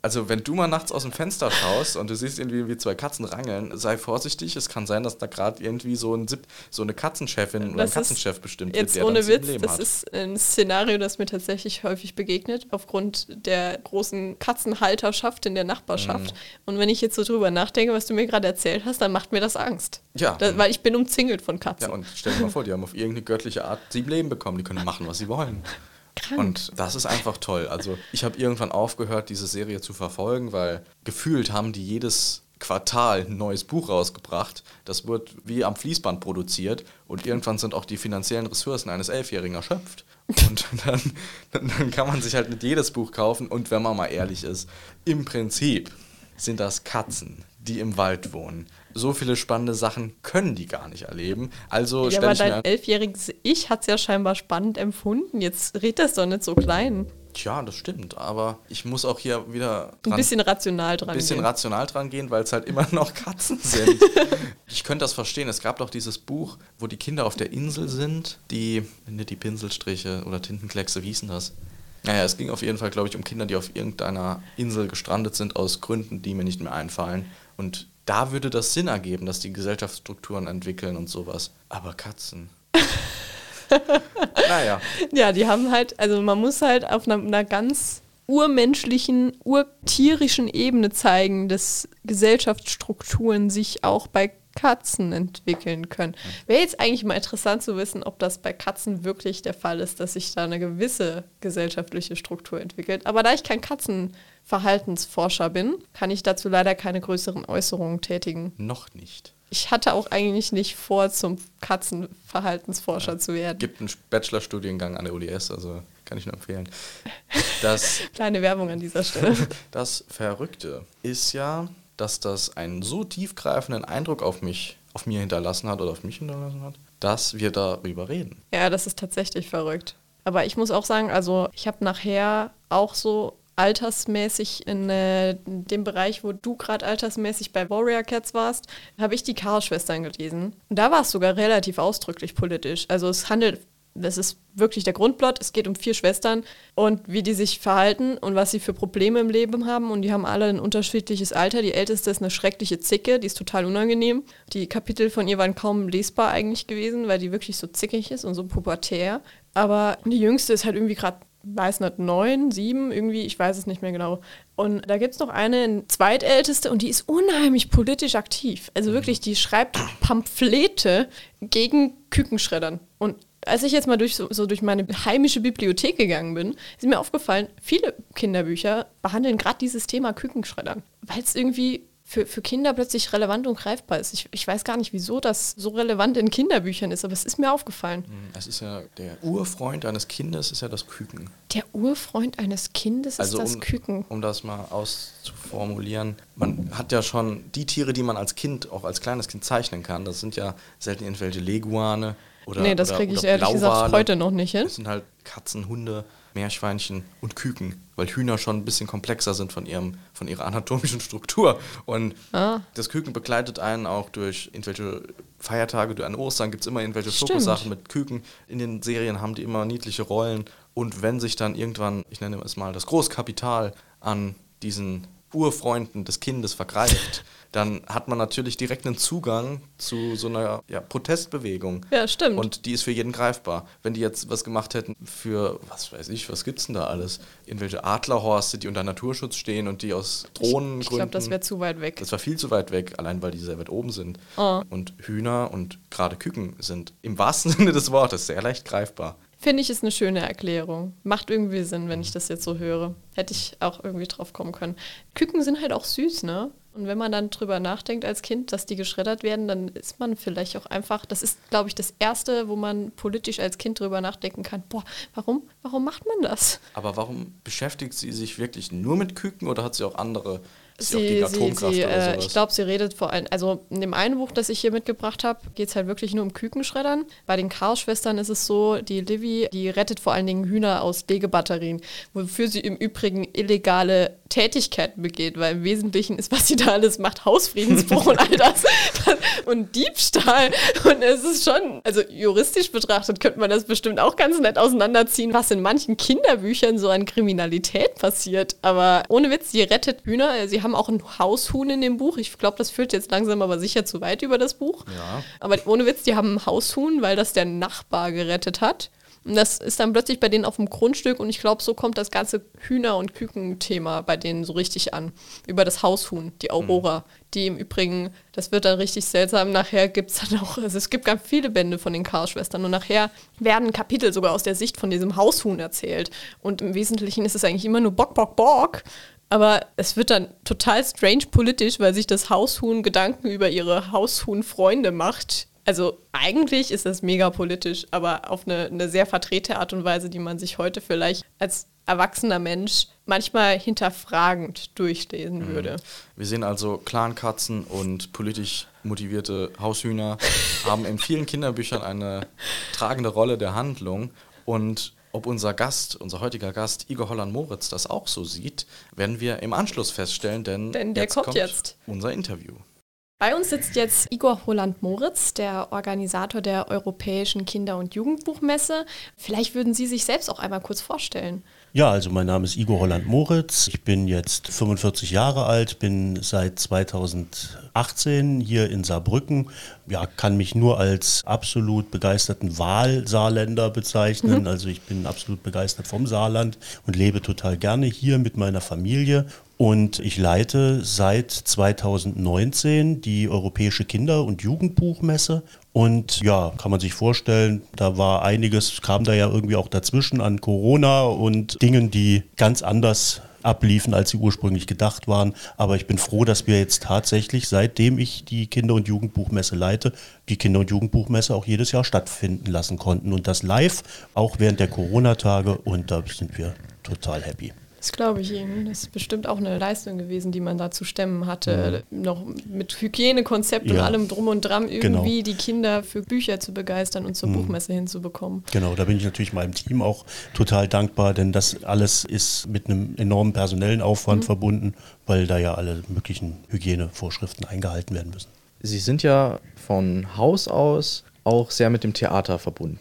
Also wenn du mal nachts aus dem Fenster schaust und du siehst irgendwie wie zwei Katzen rangeln, sei vorsichtig, es kann sein, dass da gerade irgendwie so, ein, so eine Katzenchefin oder ein Katzenchef bestimmt wird, der ohne Witz, das hat. ist ein Szenario, das mir tatsächlich häufig begegnet, aufgrund der großen Katzenhalterschaft in der Nachbarschaft. Mhm. Und wenn ich jetzt so drüber nachdenke, was du mir gerade erzählt hast, dann macht mir das Angst. Ja. Das, weil ich bin umzingelt von Katzen. Ja, und stell dir mal vor, die haben auf irgendeine göttliche Art sieben Leben bekommen. Die können machen, was sie wollen. Krank. Und das ist einfach toll. Also ich habe irgendwann aufgehört, diese Serie zu verfolgen, weil gefühlt haben die jedes Quartal ein neues Buch rausgebracht. Das wird wie am Fließband produziert und irgendwann sind auch die finanziellen Ressourcen eines Elfjährigen erschöpft. Und dann, dann, kann man sich halt nicht jedes Buch kaufen. Und wenn man mal ehrlich ist, im Prinzip sind das Katzen, die im Wald wohnen. So viele spannende Sachen können die gar nicht erleben. Also ja, aber dein elfjähriges Ich hat es ja scheinbar spannend empfunden. Jetzt red das doch nicht so klein. Tja, das stimmt, aber ich muss auch hier wieder dran, ein bisschen rational dran ein bisschen gehen. rational dran gehen, weil es halt immer noch Katzen sind. ich könnte das verstehen. Es gab doch dieses Buch, wo die Kinder auf der Insel sind, die nicht die Pinselstriche oder Tintenkleckse, wie hießen das? Naja, es ging auf jeden Fall, glaube ich, um Kinder, die auf irgendeiner Insel gestrandet sind aus Gründen, die mir nicht mehr einfallen. Und da würde das Sinn ergeben, dass die Gesellschaftsstrukturen entwickeln und sowas. Aber Katzen. naja. Ja, die haben halt, also man muss halt auf einer, einer ganz urmenschlichen, urtierischen Ebene zeigen, dass Gesellschaftsstrukturen sich auch bei Katzen entwickeln können. Wäre jetzt eigentlich mal interessant zu wissen, ob das bei Katzen wirklich der Fall ist, dass sich da eine gewisse gesellschaftliche Struktur entwickelt. Aber da ich kein Katzenverhaltensforscher bin, kann ich dazu leider keine größeren Äußerungen tätigen. Noch nicht ich hatte auch eigentlich nicht vor, zum Katzenverhaltensforscher ja, zu werden. Gibt einen Bachelorstudiengang an der UDS, also kann ich nur empfehlen. Das, Kleine Werbung an dieser Stelle. Das Verrückte ist ja, dass das einen so tiefgreifenden Eindruck auf mich, auf mir hinterlassen hat oder auf mich hinterlassen hat, dass wir darüber reden. Ja, das ist tatsächlich verrückt. Aber ich muss auch sagen, also ich habe nachher auch so altersmäßig in äh, dem Bereich, wo du gerade altersmäßig bei Warrior Cats warst, habe ich die Karl-Schwestern gelesen. Und da war es sogar relativ ausdrücklich politisch. Also es handelt, das ist wirklich der Grundplot, es geht um vier Schwestern und wie die sich verhalten und was sie für Probleme im Leben haben. Und die haben alle ein unterschiedliches Alter. Die älteste ist eine schreckliche Zicke, die ist total unangenehm. Die Kapitel von ihr waren kaum lesbar eigentlich gewesen, weil die wirklich so zickig ist und so pubertär. Aber die jüngste ist halt irgendwie gerade weiß nicht, neun, sieben, irgendwie, ich weiß es nicht mehr genau. Und da gibt es noch eine zweitälteste und die ist unheimlich politisch aktiv. Also wirklich, die schreibt Pamphlete gegen Kükenschreddern. Und als ich jetzt mal durch so, so, durch meine heimische Bibliothek gegangen bin, ist mir aufgefallen, viele Kinderbücher behandeln gerade dieses Thema Kükenschreddern, weil es irgendwie für, für Kinder plötzlich relevant und greifbar ist. Ich, ich weiß gar nicht, wieso das so relevant in Kinderbüchern ist, aber es ist mir aufgefallen. Hm, es ist ja der Urfreund eines Kindes ist ja das Küken. Der Urfreund eines Kindes also ist das um, Küken. Um das mal auszuformulieren, man hat ja schon die Tiere, die man als Kind, auch als kleines Kind zeichnen kann. Das sind ja selten irgendwelche Leguane oder Nee, das kriege ich ehrlich gesagt heute noch nicht hin. Das sind halt Katzen, Hunde, Meerschweinchen und Küken, weil Hühner schon ein bisschen komplexer sind von, ihrem, von ihrer anatomischen Struktur. Und ah. das Küken begleitet einen auch durch irgendwelche Feiertage, an Ostern gibt es immer irgendwelche Schokosachen mit Küken. In den Serien haben die immer niedliche Rollen. Und wenn sich dann irgendwann, ich nenne es mal, das Großkapital an diesen Urfreunden des Kindes vergreift, dann hat man natürlich direkt einen Zugang zu so einer ja, Protestbewegung. Ja, stimmt. Und die ist für jeden greifbar. Wenn die jetzt was gemacht hätten für, was weiß ich, was gibt's denn da alles? Irgendwelche Adlerhorste, die unter Naturschutz stehen und die aus Drohnen Ich, ich glaube, das wäre zu weit weg. Das war viel zu weit weg, allein weil die sehr weit oben sind. Oh. Und Hühner und gerade Küken sind im wahrsten Sinne des Wortes sehr leicht greifbar. Finde ich, ist eine schöne Erklärung. Macht irgendwie Sinn, wenn ich das jetzt so höre. Hätte ich auch irgendwie drauf kommen können. Küken sind halt auch süß, ne? Und wenn man dann drüber nachdenkt als Kind, dass die geschreddert werden, dann ist man vielleicht auch einfach, das ist, glaube ich, das Erste, wo man politisch als Kind drüber nachdenken kann, boah, warum, warum macht man das? Aber warum beschäftigt sie sich wirklich nur mit Küken oder hat sie auch andere Sie, sie, sie äh, ich glaube, sie redet vor allem, also in dem einen Buch, das ich hier mitgebracht habe, geht es halt wirklich nur um Kükenschreddern. Bei den Karl-Schwestern ist es so, die Livy, die rettet vor allen Dingen Hühner aus Legebatterien, wofür sie im Übrigen illegale Tätigkeiten begeht, weil im Wesentlichen ist, was sie da alles macht, Hausfriedensbruch und all das und Diebstahl. Und es ist schon, also juristisch betrachtet könnte man das bestimmt auch ganz nett auseinanderziehen, was in manchen Kinderbüchern so an Kriminalität passiert. Aber ohne Witz, sie rettet Hühner. Sie haben auch ein Haushuhn in dem Buch. Ich glaube, das führt jetzt langsam aber sicher zu weit über das Buch. Ja. Aber ohne Witz, die haben ein Haushuhn, weil das der Nachbar gerettet hat. Und das ist dann plötzlich bei denen auf dem Grundstück und ich glaube, so kommt das ganze Hühner- und Küken-Thema bei denen so richtig an. Über das Haushuhn, die Aurora, mhm. die im Übrigen, das wird dann richtig seltsam. Nachher gibt es dann auch, also es gibt ganz viele Bände von den Karl-Schwestern und nachher werden Kapitel sogar aus der Sicht von diesem Haushuhn erzählt. Und im Wesentlichen ist es eigentlich immer nur Bock, Bock, Bock. Aber es wird dann total strange politisch, weil sich das Haushuhn Gedanken über ihre Haushuhn-Freunde macht, also eigentlich ist das mega politisch, aber auf eine, eine sehr verdrehte Art und Weise, die man sich heute vielleicht als erwachsener Mensch manchmal hinterfragend durchlesen mhm. würde. Wir sehen also Clankatzen und politisch motivierte Haushühner haben in vielen Kinderbüchern eine tragende Rolle der Handlung und ob unser Gast, unser heutiger Gast Igor Holland-Moritz das auch so sieht, werden wir im Anschluss feststellen, denn, denn der jetzt kommt, kommt jetzt. unser Interview. Bei uns sitzt jetzt Igor Holland-Moritz, der Organisator der Europäischen Kinder- und Jugendbuchmesse. Vielleicht würden Sie sich selbst auch einmal kurz vorstellen. Ja, also mein Name ist Igor Holland-Moritz. Ich bin jetzt 45 Jahre alt, bin seit 2018 hier in Saarbrücken. Ja, kann mich nur als absolut begeisterten Wahlsaarländer bezeichnen. Mhm. Also ich bin absolut begeistert vom Saarland und lebe total gerne hier mit meiner Familie und ich leite seit 2019 die Europäische Kinder- und Jugendbuchmesse. Und ja, kann man sich vorstellen, da war einiges, kam da ja irgendwie auch dazwischen an Corona und Dingen, die ganz anders abliefen, als sie ursprünglich gedacht waren. Aber ich bin froh, dass wir jetzt tatsächlich, seitdem ich die Kinder- und Jugendbuchmesse leite, die Kinder- und Jugendbuchmesse auch jedes Jahr stattfinden lassen konnten. Und das live, auch während der Corona-Tage. Und da sind wir total happy. Das glaube ich Ihnen. Das ist bestimmt auch eine Leistung gewesen, die man da zu stemmen hatte. Mhm. Noch mit Hygienekonzept ja. und allem drum und dran genau. irgendwie genau. die Kinder für Bücher zu begeistern und zur mhm. Buchmesse hinzubekommen. Genau, da bin ich natürlich meinem Team auch total dankbar, denn das alles ist mit einem enormen personellen Aufwand mhm. verbunden, weil da ja alle möglichen Hygienevorschriften eingehalten werden müssen. Sie sind ja von Haus aus auch sehr mit dem Theater verbunden.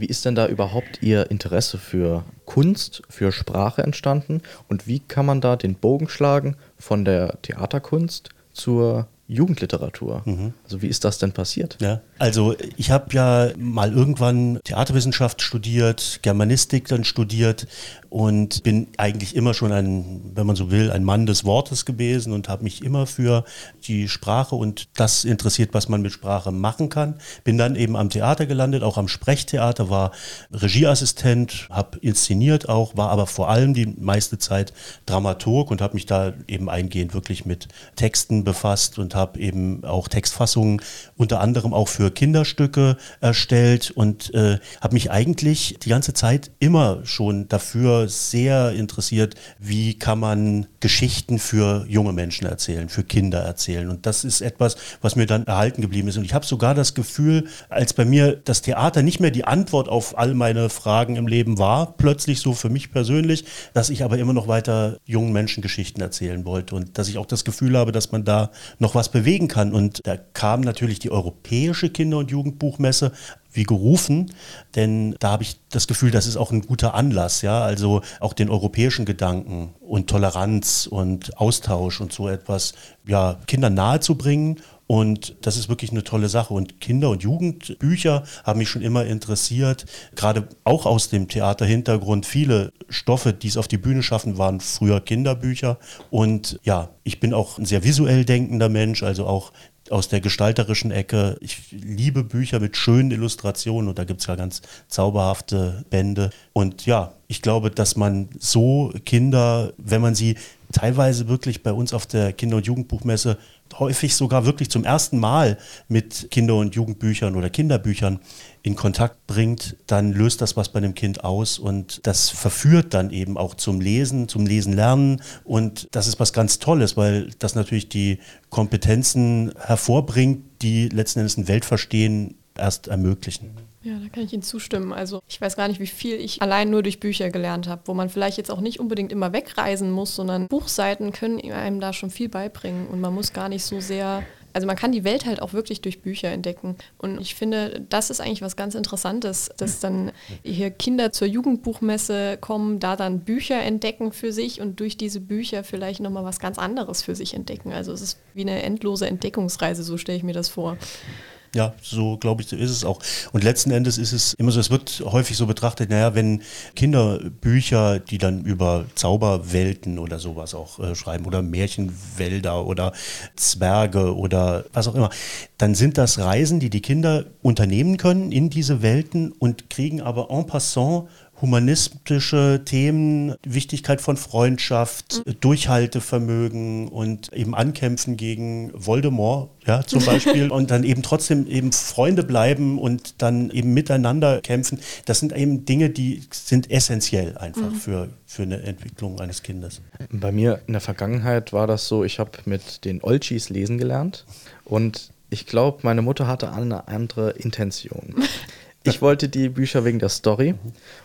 Wie ist denn da überhaupt Ihr Interesse für Kunst, für Sprache entstanden? Und wie kann man da den Bogen schlagen von der Theaterkunst zur Jugendliteratur. Mhm. Also wie ist das denn passiert? Ja, also ich habe ja mal irgendwann Theaterwissenschaft studiert, Germanistik dann studiert und bin eigentlich immer schon ein, wenn man so will, ein Mann des Wortes gewesen und habe mich immer für die Sprache und das interessiert, was man mit Sprache machen kann. Bin dann eben am Theater gelandet, auch am Sprechtheater, war Regieassistent, habe inszeniert auch, war aber vor allem die meiste Zeit Dramaturg und habe mich da eben eingehend wirklich mit Texten befasst und habe eben auch Textfassungen unter anderem auch für Kinderstücke erstellt und äh, habe mich eigentlich die ganze Zeit immer schon dafür sehr interessiert, wie kann man Geschichten für junge Menschen erzählen, für Kinder erzählen. Und das ist etwas, was mir dann erhalten geblieben ist. Und ich habe sogar das Gefühl, als bei mir das Theater nicht mehr die Antwort auf all meine Fragen im Leben war, plötzlich so für mich persönlich, dass ich aber immer noch weiter jungen Menschen Geschichten erzählen wollte und dass ich auch das Gefühl habe, dass man da noch was bewegen kann. Und da kam natürlich die Europäische Kinder- und Jugendbuchmesse wie gerufen, denn da habe ich das Gefühl, das ist auch ein guter Anlass, ja, also auch den europäischen Gedanken und Toleranz und Austausch und so etwas, ja, Kindern nahezubringen und das ist wirklich eine tolle Sache. Und Kinder- und Jugendbücher haben mich schon immer interessiert. Gerade auch aus dem Theaterhintergrund. Viele Stoffe, die es auf die Bühne schaffen, waren früher Kinderbücher. Und ja, ich bin auch ein sehr visuell denkender Mensch. Also auch aus der gestalterischen Ecke. Ich liebe Bücher mit schönen Illustrationen und da gibt es ja ganz zauberhafte Bände. Und ja, ich glaube, dass man so Kinder, wenn man sie teilweise wirklich bei uns auf der Kinder- und Jugendbuchmesse häufig sogar wirklich zum ersten Mal mit Kinder- und Jugendbüchern oder Kinderbüchern in Kontakt bringt, dann löst das was bei dem Kind aus und das verführt dann eben auch zum Lesen, zum Lesen lernen und das ist was ganz Tolles, weil das natürlich die Kompetenzen hervorbringt, die letzten Endes ein Weltverstehen erst ermöglichen. Ja, da kann ich Ihnen zustimmen. Also ich weiß gar nicht, wie viel ich allein nur durch Bücher gelernt habe, wo man vielleicht jetzt auch nicht unbedingt immer wegreisen muss, sondern Buchseiten können einem da schon viel beibringen und man muss gar nicht so sehr also man kann die Welt halt auch wirklich durch Bücher entdecken. Und ich finde, das ist eigentlich was ganz Interessantes, dass dann hier Kinder zur Jugendbuchmesse kommen, da dann Bücher entdecken für sich und durch diese Bücher vielleicht nochmal was ganz anderes für sich entdecken. Also es ist wie eine endlose Entdeckungsreise, so stelle ich mir das vor. Ja, so glaube ich, ist es auch. Und letzten Endes ist es immer so, es wird häufig so betrachtet, naja, wenn Kinderbücher, die dann über Zauberwelten oder sowas auch äh, schreiben oder Märchenwälder oder Zwerge oder was auch immer, dann sind das Reisen, die die Kinder unternehmen können in diese Welten und kriegen aber en passant humanistische Themen, Wichtigkeit von Freundschaft, mhm. Durchhaltevermögen und eben Ankämpfen gegen Voldemort, ja, zum Beispiel, und dann eben trotzdem eben Freunde bleiben und dann eben miteinander kämpfen. Das sind eben Dinge, die sind essentiell einfach mhm. für, für eine Entwicklung eines Kindes. Bei mir in der Vergangenheit war das so, ich habe mit den Olchis lesen gelernt und ich glaube, meine Mutter hatte eine andere Intention. Ich wollte die Bücher wegen der Story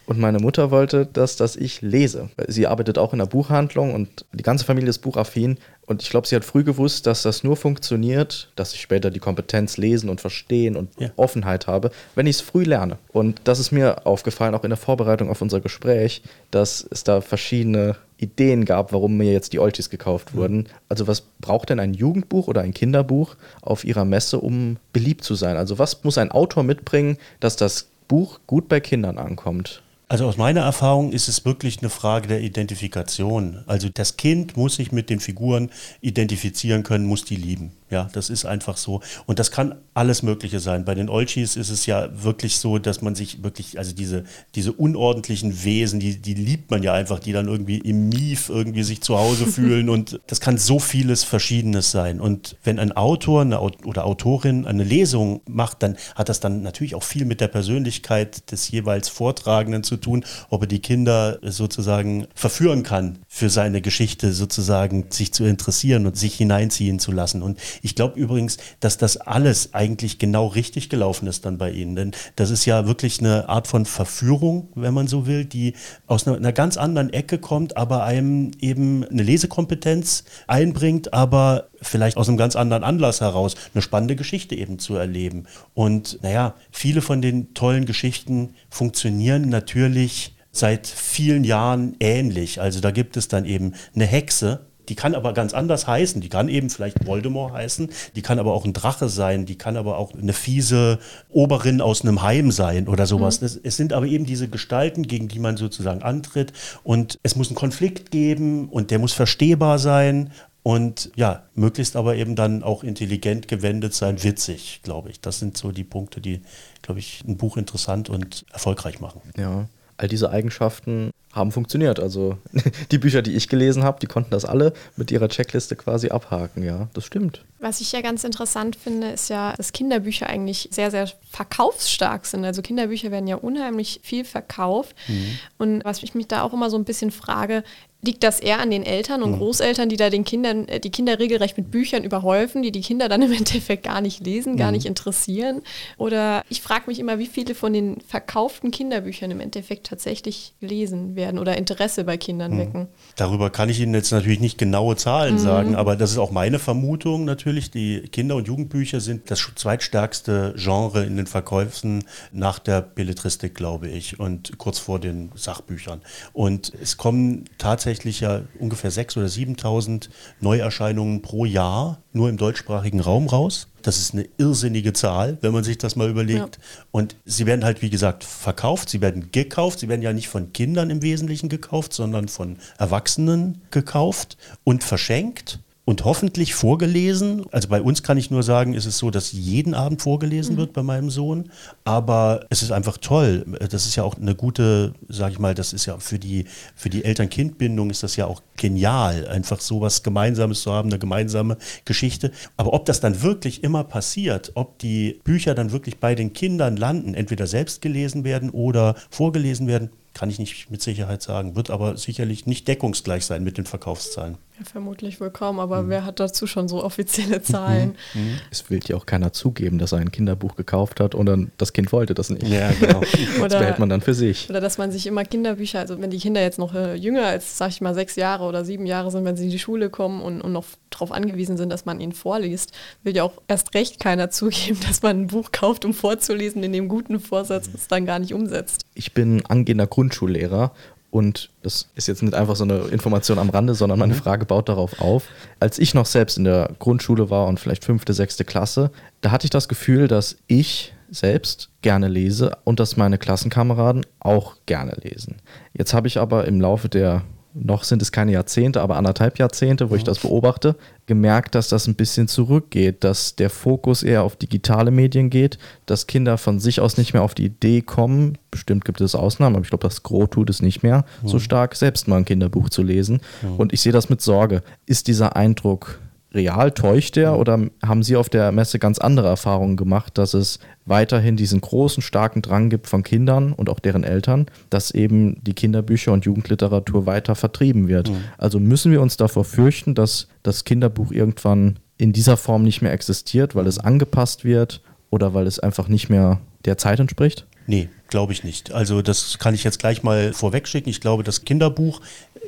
und meine Mutter wollte, dass, dass ich lese. Sie arbeitet auch in der Buchhandlung und die ganze Familie ist buchaffin. Und ich glaube, sie hat früh gewusst, dass das nur funktioniert, dass ich später die Kompetenz lesen und verstehen und ja. Offenheit habe, wenn ich es früh lerne. Und das ist mir aufgefallen, auch in der Vorbereitung auf unser Gespräch, dass es da verschiedene Ideen gab, warum mir jetzt die Oltis gekauft mhm. wurden. Also was braucht denn ein Jugendbuch oder ein Kinderbuch auf ihrer Messe, um beliebt zu sein? Also was muss ein Autor mitbringen, dass das Buch gut bei Kindern ankommt? Also aus meiner Erfahrung ist es wirklich eine Frage der Identifikation. Also das Kind muss sich mit den Figuren identifizieren können, muss die lieben. Ja, das ist einfach so. Und das kann alles Mögliche sein. Bei den Olchis ist es ja wirklich so, dass man sich wirklich, also diese, diese unordentlichen Wesen, die, die liebt man ja einfach, die dann irgendwie im Mief irgendwie sich zu Hause fühlen. Und das kann so vieles Verschiedenes sein. Und wenn ein Autor eine, oder Autorin eine Lesung macht, dann hat das dann natürlich auch viel mit der Persönlichkeit des jeweils Vortragenden zu tun, ob er die Kinder sozusagen verführen kann, für seine Geschichte sozusagen sich zu interessieren und sich hineinziehen zu lassen. Und ich glaube übrigens, dass das alles eigentlich genau richtig gelaufen ist dann bei Ihnen. Denn das ist ja wirklich eine Art von Verführung, wenn man so will, die aus einer, einer ganz anderen Ecke kommt, aber einem eben eine Lesekompetenz einbringt, aber vielleicht aus einem ganz anderen Anlass heraus eine spannende Geschichte eben zu erleben. Und naja, viele von den tollen Geschichten funktionieren natürlich seit vielen Jahren ähnlich. Also da gibt es dann eben eine Hexe, die kann aber ganz anders heißen. Die kann eben vielleicht Voldemort heißen, die kann aber auch ein Drache sein, die kann aber auch eine fiese Oberin aus einem Heim sein oder sowas. Mhm. es sind aber eben diese Gestalten, gegen die man sozusagen antritt. Und es muss einen Konflikt geben und der muss verstehbar sein. Und ja, möglichst aber eben dann auch intelligent gewendet sein, witzig, glaube ich. Das sind so die Punkte, die, glaube ich, ein Buch interessant und erfolgreich machen. Ja, all diese Eigenschaften haben funktioniert. Also die Bücher, die ich gelesen habe, die konnten das alle mit ihrer Checkliste quasi abhaken. Ja, das stimmt. Was ich ja ganz interessant finde, ist ja, dass Kinderbücher eigentlich sehr, sehr verkaufsstark sind. Also Kinderbücher werden ja unheimlich viel verkauft. Mhm. Und was ich mich da auch immer so ein bisschen frage, liegt das eher an den Eltern und mhm. Großeltern, die da den Kindern, äh, die Kinder regelrecht mit Büchern überhäufen, die die Kinder dann im Endeffekt gar nicht lesen, gar mhm. nicht interessieren? Oder ich frage mich immer, wie viele von den verkauften Kinderbüchern im Endeffekt tatsächlich gelesen werden oder Interesse bei Kindern mhm. wecken. Darüber kann ich Ihnen jetzt natürlich nicht genaue Zahlen mhm. sagen, aber das ist auch meine Vermutung natürlich. Die Kinder- und Jugendbücher sind das zweitstärkste Genre in den Verkäufen nach der Belletristik, glaube ich, und kurz vor den Sachbüchern. Und es kommen tatsächlich tatsächlich ja ungefähr 6.000 oder 7.000 Neuerscheinungen pro Jahr nur im deutschsprachigen Raum raus. Das ist eine irrsinnige Zahl, wenn man sich das mal überlegt. Ja. Und sie werden halt, wie gesagt, verkauft, sie werden gekauft, sie werden ja nicht von Kindern im Wesentlichen gekauft, sondern von Erwachsenen gekauft und verschenkt und hoffentlich vorgelesen. Also bei uns kann ich nur sagen, ist es so, dass jeden Abend vorgelesen mhm. wird bei meinem Sohn. Aber es ist einfach toll. Das ist ja auch eine gute, sage ich mal, das ist ja für die, für die Eltern-Kind-Bindung ist das ja auch genial, einfach so was Gemeinsames zu haben, eine gemeinsame Geschichte. Aber ob das dann wirklich immer passiert, ob die Bücher dann wirklich bei den Kindern landen, entweder selbst gelesen werden oder vorgelesen werden, kann ich nicht mit Sicherheit sagen. Wird aber sicherlich nicht deckungsgleich sein mit den Verkaufszahlen. Ja, vermutlich wohl kaum, aber mhm. wer hat dazu schon so offizielle Zahlen? Mhm. mhm. Es will ja auch keiner zugeben, dass er ein Kinderbuch gekauft hat und dann das Kind wollte das nicht. Ja, genau. das behält man dann für sich. Oder dass man sich immer Kinderbücher, also wenn die Kinder jetzt noch äh, jünger als, sag ich mal, sechs Jahre oder sieben Jahre sind, wenn sie in die Schule kommen und, und noch darauf angewiesen sind, dass man ihnen vorliest, will ja auch erst recht keiner zugeben, dass man ein Buch kauft, um vorzulesen, in dem guten Vorsatz es dann gar nicht umsetzt. Ich bin angehender Grundschullehrer und das ist jetzt nicht einfach so eine Information am Rande, sondern meine mhm. Frage baut darauf auf. Als ich noch selbst in der Grundschule war und vielleicht fünfte, sechste Klasse, da hatte ich das Gefühl, dass ich selbst gerne lese und dass meine Klassenkameraden auch gerne lesen. Jetzt habe ich aber im Laufe der noch sind es keine Jahrzehnte, aber anderthalb Jahrzehnte, wo ich das beobachte, gemerkt, dass das ein bisschen zurückgeht, dass der Fokus eher auf digitale Medien geht, dass Kinder von sich aus nicht mehr auf die Idee kommen, bestimmt gibt es Ausnahmen, aber ich glaube, das Gros tut es nicht mehr, mhm. so stark selbst mal ein Kinderbuch zu lesen. Mhm. Und ich sehe das mit Sorge. Ist dieser Eindruck real? Täuscht der oder haben Sie auf der Messe ganz andere Erfahrungen gemacht, dass es weiterhin diesen großen, starken Drang gibt von Kindern und auch deren Eltern, dass eben die Kinderbücher und Jugendliteratur weiter vertrieben wird? Mhm. Also müssen wir uns davor fürchten, dass das Kinderbuch irgendwann in dieser Form nicht mehr existiert, weil es angepasst wird oder weil es einfach nicht mehr der Zeit entspricht? Nee, glaube ich nicht. Also das kann ich jetzt gleich mal vorwegschicken. Ich glaube, das Kinderbuch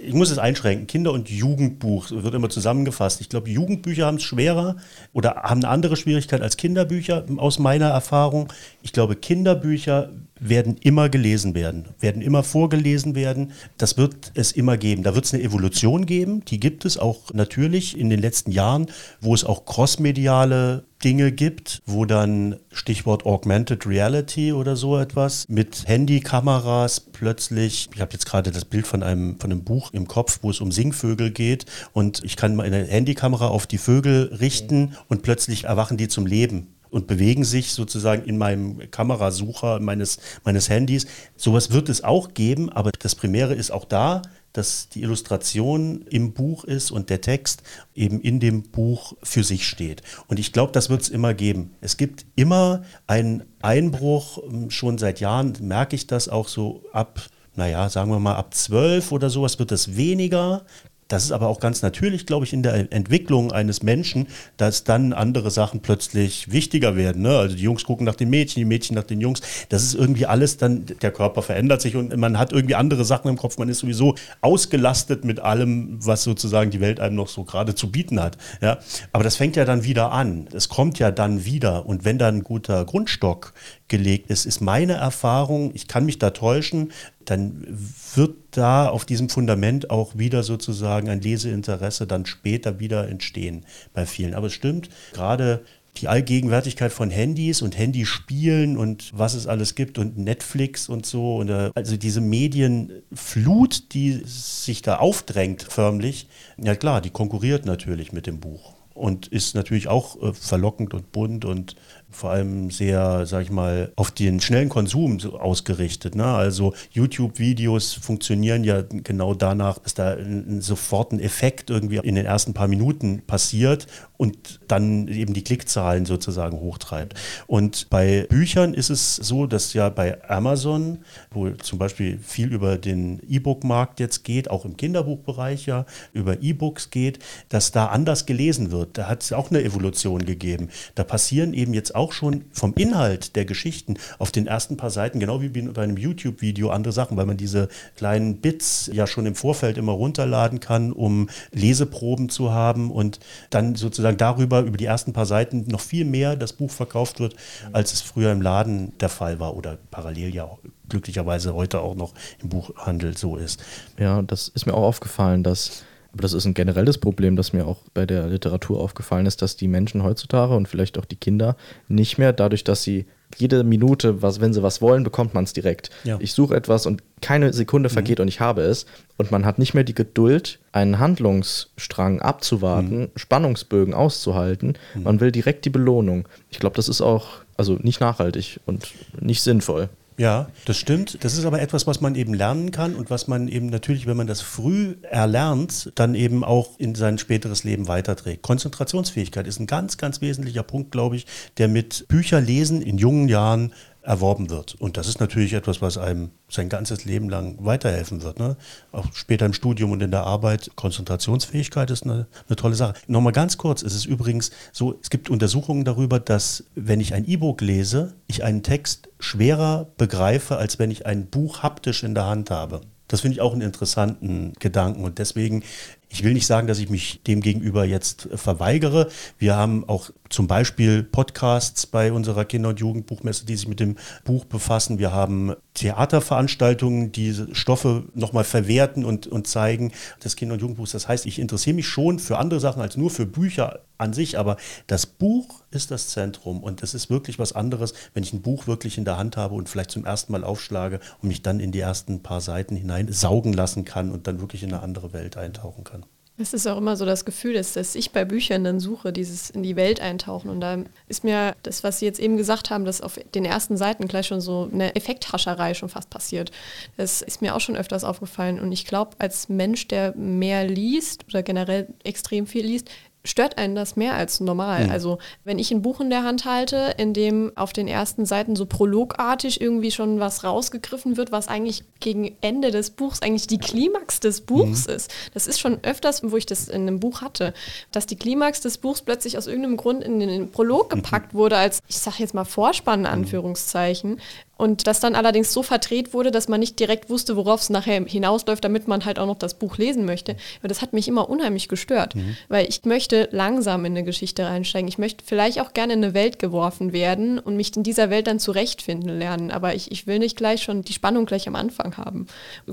ich muss es einschränken, Kinder- und Jugendbuch wird immer zusammengefasst. Ich glaube, Jugendbücher haben es schwerer oder haben eine andere Schwierigkeit als Kinderbücher aus meiner Erfahrung. Ich glaube, Kinderbücher werden immer gelesen werden, werden immer vorgelesen werden. Das wird es immer geben. Da wird es eine Evolution geben, die gibt es auch natürlich in den letzten Jahren, wo es auch crossmediale Dinge gibt, wo dann Stichwort Augmented Reality oder so etwas mit Handykameras plötzlich, ich habe jetzt gerade das Bild von einem, von einem Buch im Kopf, wo es um Singvögel geht und ich kann meine Handykamera auf die Vögel richten und plötzlich erwachen die zum Leben und bewegen sich sozusagen in meinem Kamerasucher meines, meines Handys. Sowas wird es auch geben, aber das Primäre ist auch da, dass die Illustration im Buch ist und der Text eben in dem Buch für sich steht. Und ich glaube, das wird es immer geben. Es gibt immer einen Einbruch, ähm, schon seit Jahren merke ich das auch so ab naja, sagen wir mal ab zwölf oder sowas wird es weniger. Das ist aber auch ganz natürlich, glaube ich, in der Entwicklung eines Menschen, dass dann andere Sachen plötzlich wichtiger werden. Ne? Also die Jungs gucken nach den Mädchen, die Mädchen nach den Jungs. Das ist irgendwie alles dann, der Körper verändert sich und man hat irgendwie andere Sachen im Kopf. Man ist sowieso ausgelastet mit allem, was sozusagen die Welt einem noch so gerade zu bieten hat. Ja? Aber das fängt ja dann wieder an. Es kommt ja dann wieder. Und wenn da ein guter Grundstock gelegt ist, ist meine Erfahrung, ich kann mich da täuschen, dann wird da auf diesem Fundament auch wieder sozusagen ein Leseinteresse dann später wieder entstehen bei vielen. Aber es stimmt, gerade die Allgegenwärtigkeit von Handys und Handyspielen und was es alles gibt und Netflix und so. Und, äh, also diese Medienflut, die sich da aufdrängt förmlich, ja klar, die konkurriert natürlich mit dem Buch und ist natürlich auch äh, verlockend und bunt und vor allem sehr, sag ich mal, auf den schnellen Konsum ausgerichtet. Ne? Also YouTube-Videos funktionieren ja genau danach, dass da ein, sofort ein Effekt irgendwie in den ersten paar Minuten passiert und dann eben die Klickzahlen sozusagen hochtreibt. Und bei Büchern ist es so, dass ja bei Amazon, wo zum Beispiel viel über den E-Book-Markt jetzt geht, auch im Kinderbuchbereich ja über E-Books geht, dass da anders gelesen wird. Da hat es auch eine Evolution gegeben. Da passieren eben jetzt auch schon vom Inhalt der Geschichten auf den ersten paar Seiten, genau wie bei einem YouTube-Video, andere Sachen, weil man diese kleinen Bits ja schon im Vorfeld immer runterladen kann, um Leseproben zu haben und dann sozusagen darüber, über die ersten paar Seiten, noch viel mehr das Buch verkauft wird, als es früher im Laden der Fall war oder parallel ja glücklicherweise heute auch noch im Buchhandel so ist. Ja, das ist mir auch aufgefallen, dass aber das ist ein generelles Problem, das mir auch bei der Literatur aufgefallen ist, dass die Menschen heutzutage und vielleicht auch die Kinder nicht mehr dadurch, dass sie jede Minute, was, wenn sie was wollen, bekommt man es direkt. Ja. Ich suche etwas und keine Sekunde vergeht mhm. und ich habe es. Und man hat nicht mehr die Geduld, einen Handlungsstrang abzuwarten, mhm. Spannungsbögen auszuhalten. Mhm. Man will direkt die Belohnung. Ich glaube, das ist auch also nicht nachhaltig und nicht sinnvoll. Ja, das stimmt. Das ist aber etwas, was man eben lernen kann und was man eben natürlich, wenn man das früh erlernt, dann eben auch in sein späteres Leben weiterträgt. Konzentrationsfähigkeit ist ein ganz, ganz wesentlicher Punkt, glaube ich, der mit Bücherlesen in jungen Jahren erworben wird. Und das ist natürlich etwas, was einem sein ganzes Leben lang weiterhelfen wird. Ne? Auch später im Studium und in der Arbeit. Konzentrationsfähigkeit ist eine, eine tolle Sache. Nochmal ganz kurz, es ist übrigens so, es gibt Untersuchungen darüber, dass wenn ich ein E-Book lese, ich einen Text schwerer begreife, als wenn ich ein Buch haptisch in der Hand habe. Das finde ich auch einen interessanten Gedanken und deswegen ich will nicht sagen, dass ich mich dem gegenüber jetzt verweigere. Wir haben auch zum Beispiel Podcasts bei unserer Kinder- und Jugendbuchmesse, die sich mit dem Buch befassen. Wir haben Theaterveranstaltungen, die Stoffe nochmal verwerten und, und zeigen des Kinder- und Jugendbuchs. Das heißt, ich interessiere mich schon für andere Sachen als nur für Bücher an sich, aber das Buch ist das Zentrum und es ist wirklich was anderes, wenn ich ein Buch wirklich in der Hand habe und vielleicht zum ersten Mal aufschlage und mich dann in die ersten paar Seiten hinein saugen lassen kann und dann wirklich in eine andere Welt eintauchen kann. Es ist auch immer so das Gefühl, dass, dass ich bei Büchern dann suche, dieses in die Welt eintauchen. Und da ist mir das, was Sie jetzt eben gesagt haben, dass auf den ersten Seiten gleich schon so eine Effekthascherei schon fast passiert. Das ist mir auch schon öfters aufgefallen. Und ich glaube, als Mensch, der mehr liest oder generell extrem viel liest, stört einen das mehr als normal. Mhm. Also wenn ich ein Buch in der Hand halte, in dem auf den ersten Seiten so prologartig irgendwie schon was rausgegriffen wird, was eigentlich gegen Ende des Buchs eigentlich die Klimax des Buchs mhm. ist. Das ist schon öfters, wo ich das in einem Buch hatte, dass die Klimax des Buchs plötzlich aus irgendeinem Grund in den Prolog mhm. gepackt wurde, als, ich sage jetzt mal Vorspann, in mhm. Anführungszeichen, und das dann allerdings so verdreht wurde, dass man nicht direkt wusste, worauf es nachher hinausläuft, damit man halt auch noch das Buch lesen möchte. Aber das hat mich immer unheimlich gestört, mhm. weil ich möchte langsam in eine Geschichte reinsteigen. Ich möchte vielleicht auch gerne in eine Welt geworfen werden und mich in dieser Welt dann zurechtfinden lernen. Aber ich, ich will nicht gleich schon die Spannung gleich am Anfang haben.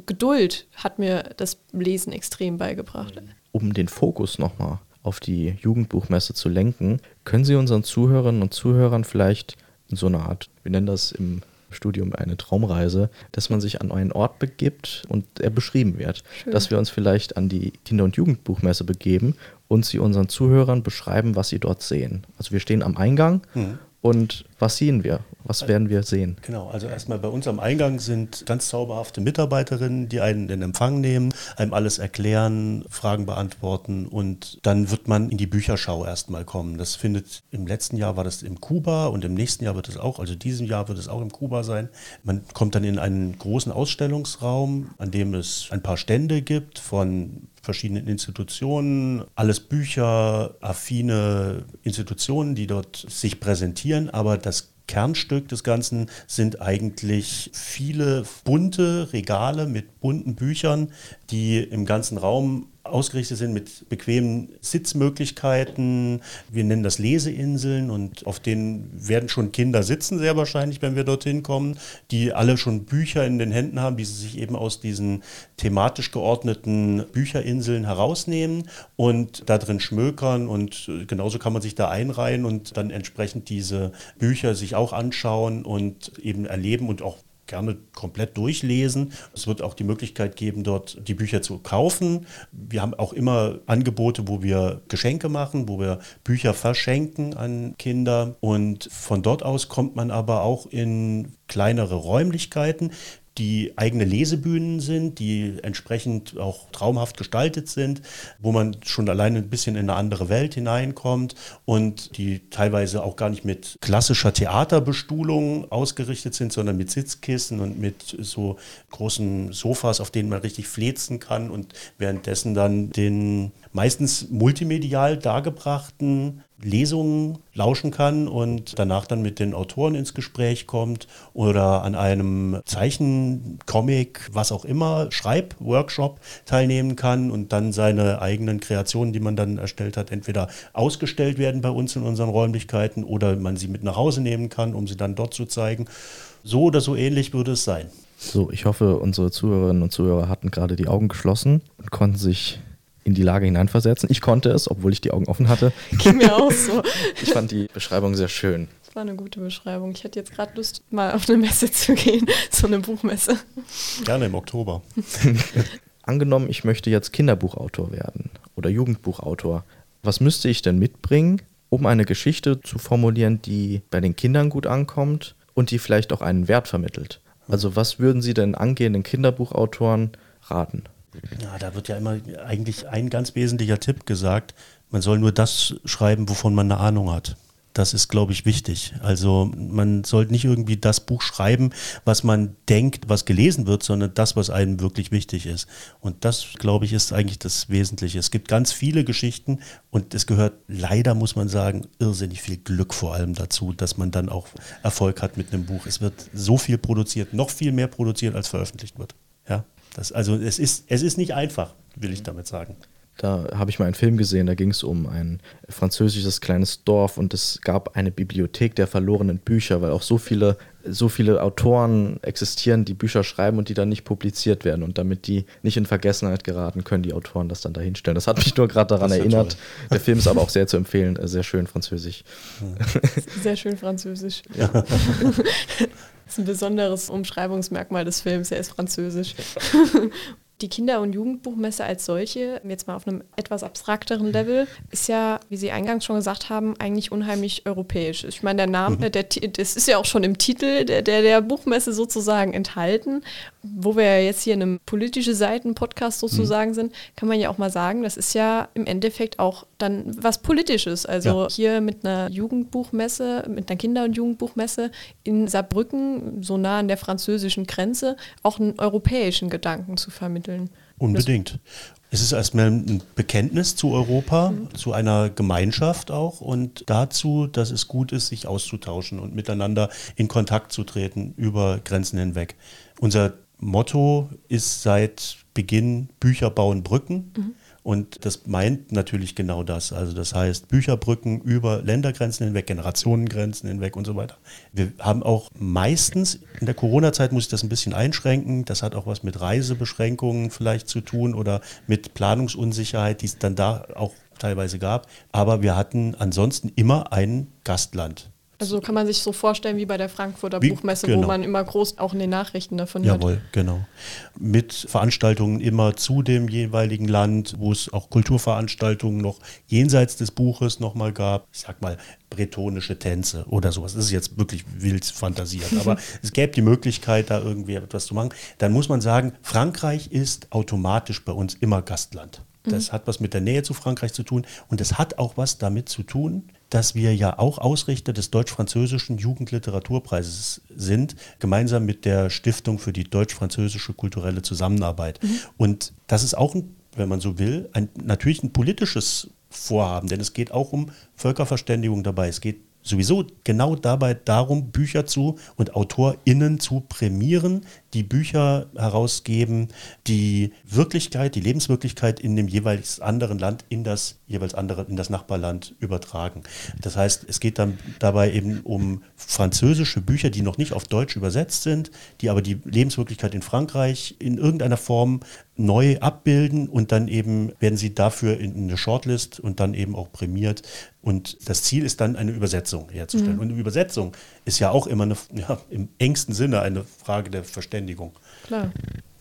Geduld hat mir das Lesen extrem beigebracht. Um den Fokus nochmal auf die Jugendbuchmesse zu lenken, können Sie unseren Zuhörerinnen und Zuhörern vielleicht in so einer Art, wir nennen das im Studium eine Traumreise, dass man sich an einen Ort begibt und er beschrieben wird. Schön. Dass wir uns vielleicht an die Kinder- und Jugendbuchmesse begeben und sie unseren Zuhörern beschreiben, was sie dort sehen. Also wir stehen am Eingang mhm. Und was sehen wir? Was werden wir sehen? Genau, also erstmal bei uns am Eingang sind ganz zauberhafte Mitarbeiterinnen, die einen in Empfang nehmen, einem alles erklären, Fragen beantworten und dann wird man in die Bücherschau erstmal kommen. Das findet im letzten Jahr war das im Kuba und im nächsten Jahr wird es auch, also diesem Jahr wird es auch im Kuba sein. Man kommt dann in einen großen Ausstellungsraum, an dem es ein paar Stände gibt von verschiedenen Institutionen, alles Bücher, affine Institutionen, die dort sich präsentieren, aber das Kernstück des Ganzen sind eigentlich viele bunte Regale mit bunten Büchern, die im ganzen Raum ausgerichtet sind mit bequemen Sitzmöglichkeiten. Wir nennen das Leseinseln und auf denen werden schon Kinder sitzen, sehr wahrscheinlich, wenn wir dorthin kommen, die alle schon Bücher in den Händen haben, die sie sich eben aus diesen thematisch geordneten Bücherinseln herausnehmen und da drin schmökern und genauso kann man sich da einreihen und dann entsprechend diese Bücher sich auch anschauen und eben erleben und auch gerne komplett durchlesen. Es wird auch die Möglichkeit geben, dort die Bücher zu kaufen. Wir haben auch immer Angebote, wo wir Geschenke machen, wo wir Bücher verschenken an Kinder. Und von dort aus kommt man aber auch in kleinere Räumlichkeiten die eigene Lesebühnen sind, die entsprechend auch traumhaft gestaltet sind, wo man schon alleine ein bisschen in eine andere Welt hineinkommt und die teilweise auch gar nicht mit klassischer Theaterbestuhlung ausgerichtet sind, sondern mit Sitzkissen und mit so großen Sofas, auf denen man richtig flezen kann und währenddessen dann den meistens multimedial dargebrachten Lesungen lauschen kann und danach dann mit den Autoren ins Gespräch kommt oder an einem Zeichen, Comic, was auch immer, Schreibworkshop teilnehmen kann und dann seine eigenen Kreationen, die man dann erstellt hat, entweder ausgestellt werden bei uns in unseren Räumlichkeiten oder man sie mit nach Hause nehmen kann, um sie dann dort zu zeigen. So oder so ähnlich würde es sein. So, ich hoffe, unsere Zuhörerinnen und Zuhörer hatten gerade die Augen geschlossen und konnten sich in die Lage hineinversetzen. Ich konnte es, obwohl ich die Augen offen hatte. Ging mir auch so. Ich fand die Beschreibung sehr schön. Das war eine gute Beschreibung. Ich hätte jetzt gerade Lust, mal auf eine Messe zu gehen, so eine Buchmesse. Gerne im Oktober. Angenommen, ich möchte jetzt Kinderbuchautor werden oder Jugendbuchautor. Was müsste ich denn mitbringen, um eine Geschichte zu formulieren, die bei den Kindern gut ankommt und die vielleicht auch einen Wert vermittelt? Also was würden Sie denn angehenden Kinderbuchautoren raten? Ja, da wird ja immer eigentlich ein ganz wesentlicher Tipp gesagt, man soll nur das schreiben, wovon man eine Ahnung hat. Das ist, glaube ich, wichtig. Also man sollte nicht irgendwie das Buch schreiben, was man denkt, was gelesen wird, sondern das, was einem wirklich wichtig ist. Und das, glaube ich, ist eigentlich das Wesentliche. Es gibt ganz viele Geschichten und es gehört leider, muss man sagen, irrsinnig viel Glück vor allem dazu, dass man dann auch Erfolg hat mit einem Buch. Es wird so viel produziert, noch viel mehr produziert, als veröffentlicht wird. Das, also es ist, es ist nicht einfach, will ich damit sagen. Da habe ich mal einen Film gesehen, da ging es um ein französisches kleines Dorf und es gab eine Bibliothek der verlorenen Bücher, weil auch so viele, so viele Autoren existieren, die Bücher schreiben und die dann nicht publiziert werden. Und damit die nicht in Vergessenheit geraten, können die Autoren das dann dahinstellen. Das hat mich nur gerade daran erinnert. Toll. Der Film ist aber auch sehr zu empfehlen, äh, sehr schön französisch. Sehr schön französisch. Ja. Das ist ein besonderes Umschreibungsmerkmal des Films, er ist französisch. Die Kinder- und Jugendbuchmesse als solche, jetzt mal auf einem etwas abstrakteren Level, ist ja, wie Sie eingangs schon gesagt haben, eigentlich unheimlich europäisch. Ich meine, der Name, mhm. der, das ist ja auch schon im Titel der, der, der Buchmesse sozusagen enthalten. Wo wir ja jetzt hier in einem politische Seiten-Podcast sozusagen mhm. sind, kann man ja auch mal sagen, das ist ja im Endeffekt auch dann was Politisches. Also ja. hier mit einer Jugendbuchmesse, mit einer Kinder- und Jugendbuchmesse in Saarbrücken, so nah an der französischen Grenze, auch einen europäischen Gedanken zu vermitteln. Unbedingt. Es ist erstmal ein Bekenntnis zu Europa, mhm. zu einer Gemeinschaft auch und dazu, dass es gut ist, sich auszutauschen und miteinander in Kontakt zu treten über Grenzen hinweg. Unser Motto ist seit Beginn Bücher bauen Brücken. Mhm. Und das meint natürlich genau das. Also das heißt Bücherbrücken über Ländergrenzen hinweg, Generationengrenzen hinweg und so weiter. Wir haben auch meistens, in der Corona-Zeit muss ich das ein bisschen einschränken, das hat auch was mit Reisebeschränkungen vielleicht zu tun oder mit Planungsunsicherheit, die es dann da auch teilweise gab. Aber wir hatten ansonsten immer ein Gastland. Also kann man sich so vorstellen wie bei der Frankfurter wie, Buchmesse, genau. wo man immer groß auch in den Nachrichten davon hört. Jawohl, genau. Mit Veranstaltungen immer zu dem jeweiligen Land, wo es auch Kulturveranstaltungen noch jenseits des Buches nochmal gab. Ich sag mal, bretonische Tänze oder sowas. Das ist jetzt wirklich wild fantasiert, aber es gäbe die Möglichkeit, da irgendwie etwas zu machen. Dann muss man sagen, Frankreich ist automatisch bei uns immer Gastland. Das mhm. hat was mit der Nähe zu Frankreich zu tun und es hat auch was damit zu tun, dass wir ja auch Ausrichter des deutsch-französischen Jugendliteraturpreises sind, gemeinsam mit der Stiftung für die deutsch-französische kulturelle Zusammenarbeit. Mhm. Und das ist auch, ein, wenn man so will, ein, natürlich ein politisches Vorhaben, denn es geht auch um Völkerverständigung dabei. Es geht sowieso genau dabei darum, Bücher zu und AutorInnen zu prämieren, die Bücher herausgeben, die Wirklichkeit, die Lebenswirklichkeit in dem jeweils anderen Land in das jeweils andere, in das Nachbarland übertragen. Das heißt, es geht dann dabei eben um französische Bücher, die noch nicht auf Deutsch übersetzt sind, die aber die Lebenswirklichkeit in Frankreich in irgendeiner Form neu abbilden und dann eben werden sie dafür in eine Shortlist und dann eben auch prämiert. Und das Ziel ist dann eine Übersetzung herzustellen. Mhm. Und eine Übersetzung ist ja auch immer eine, ja, im engsten Sinne eine Frage der Verständigung. Klar.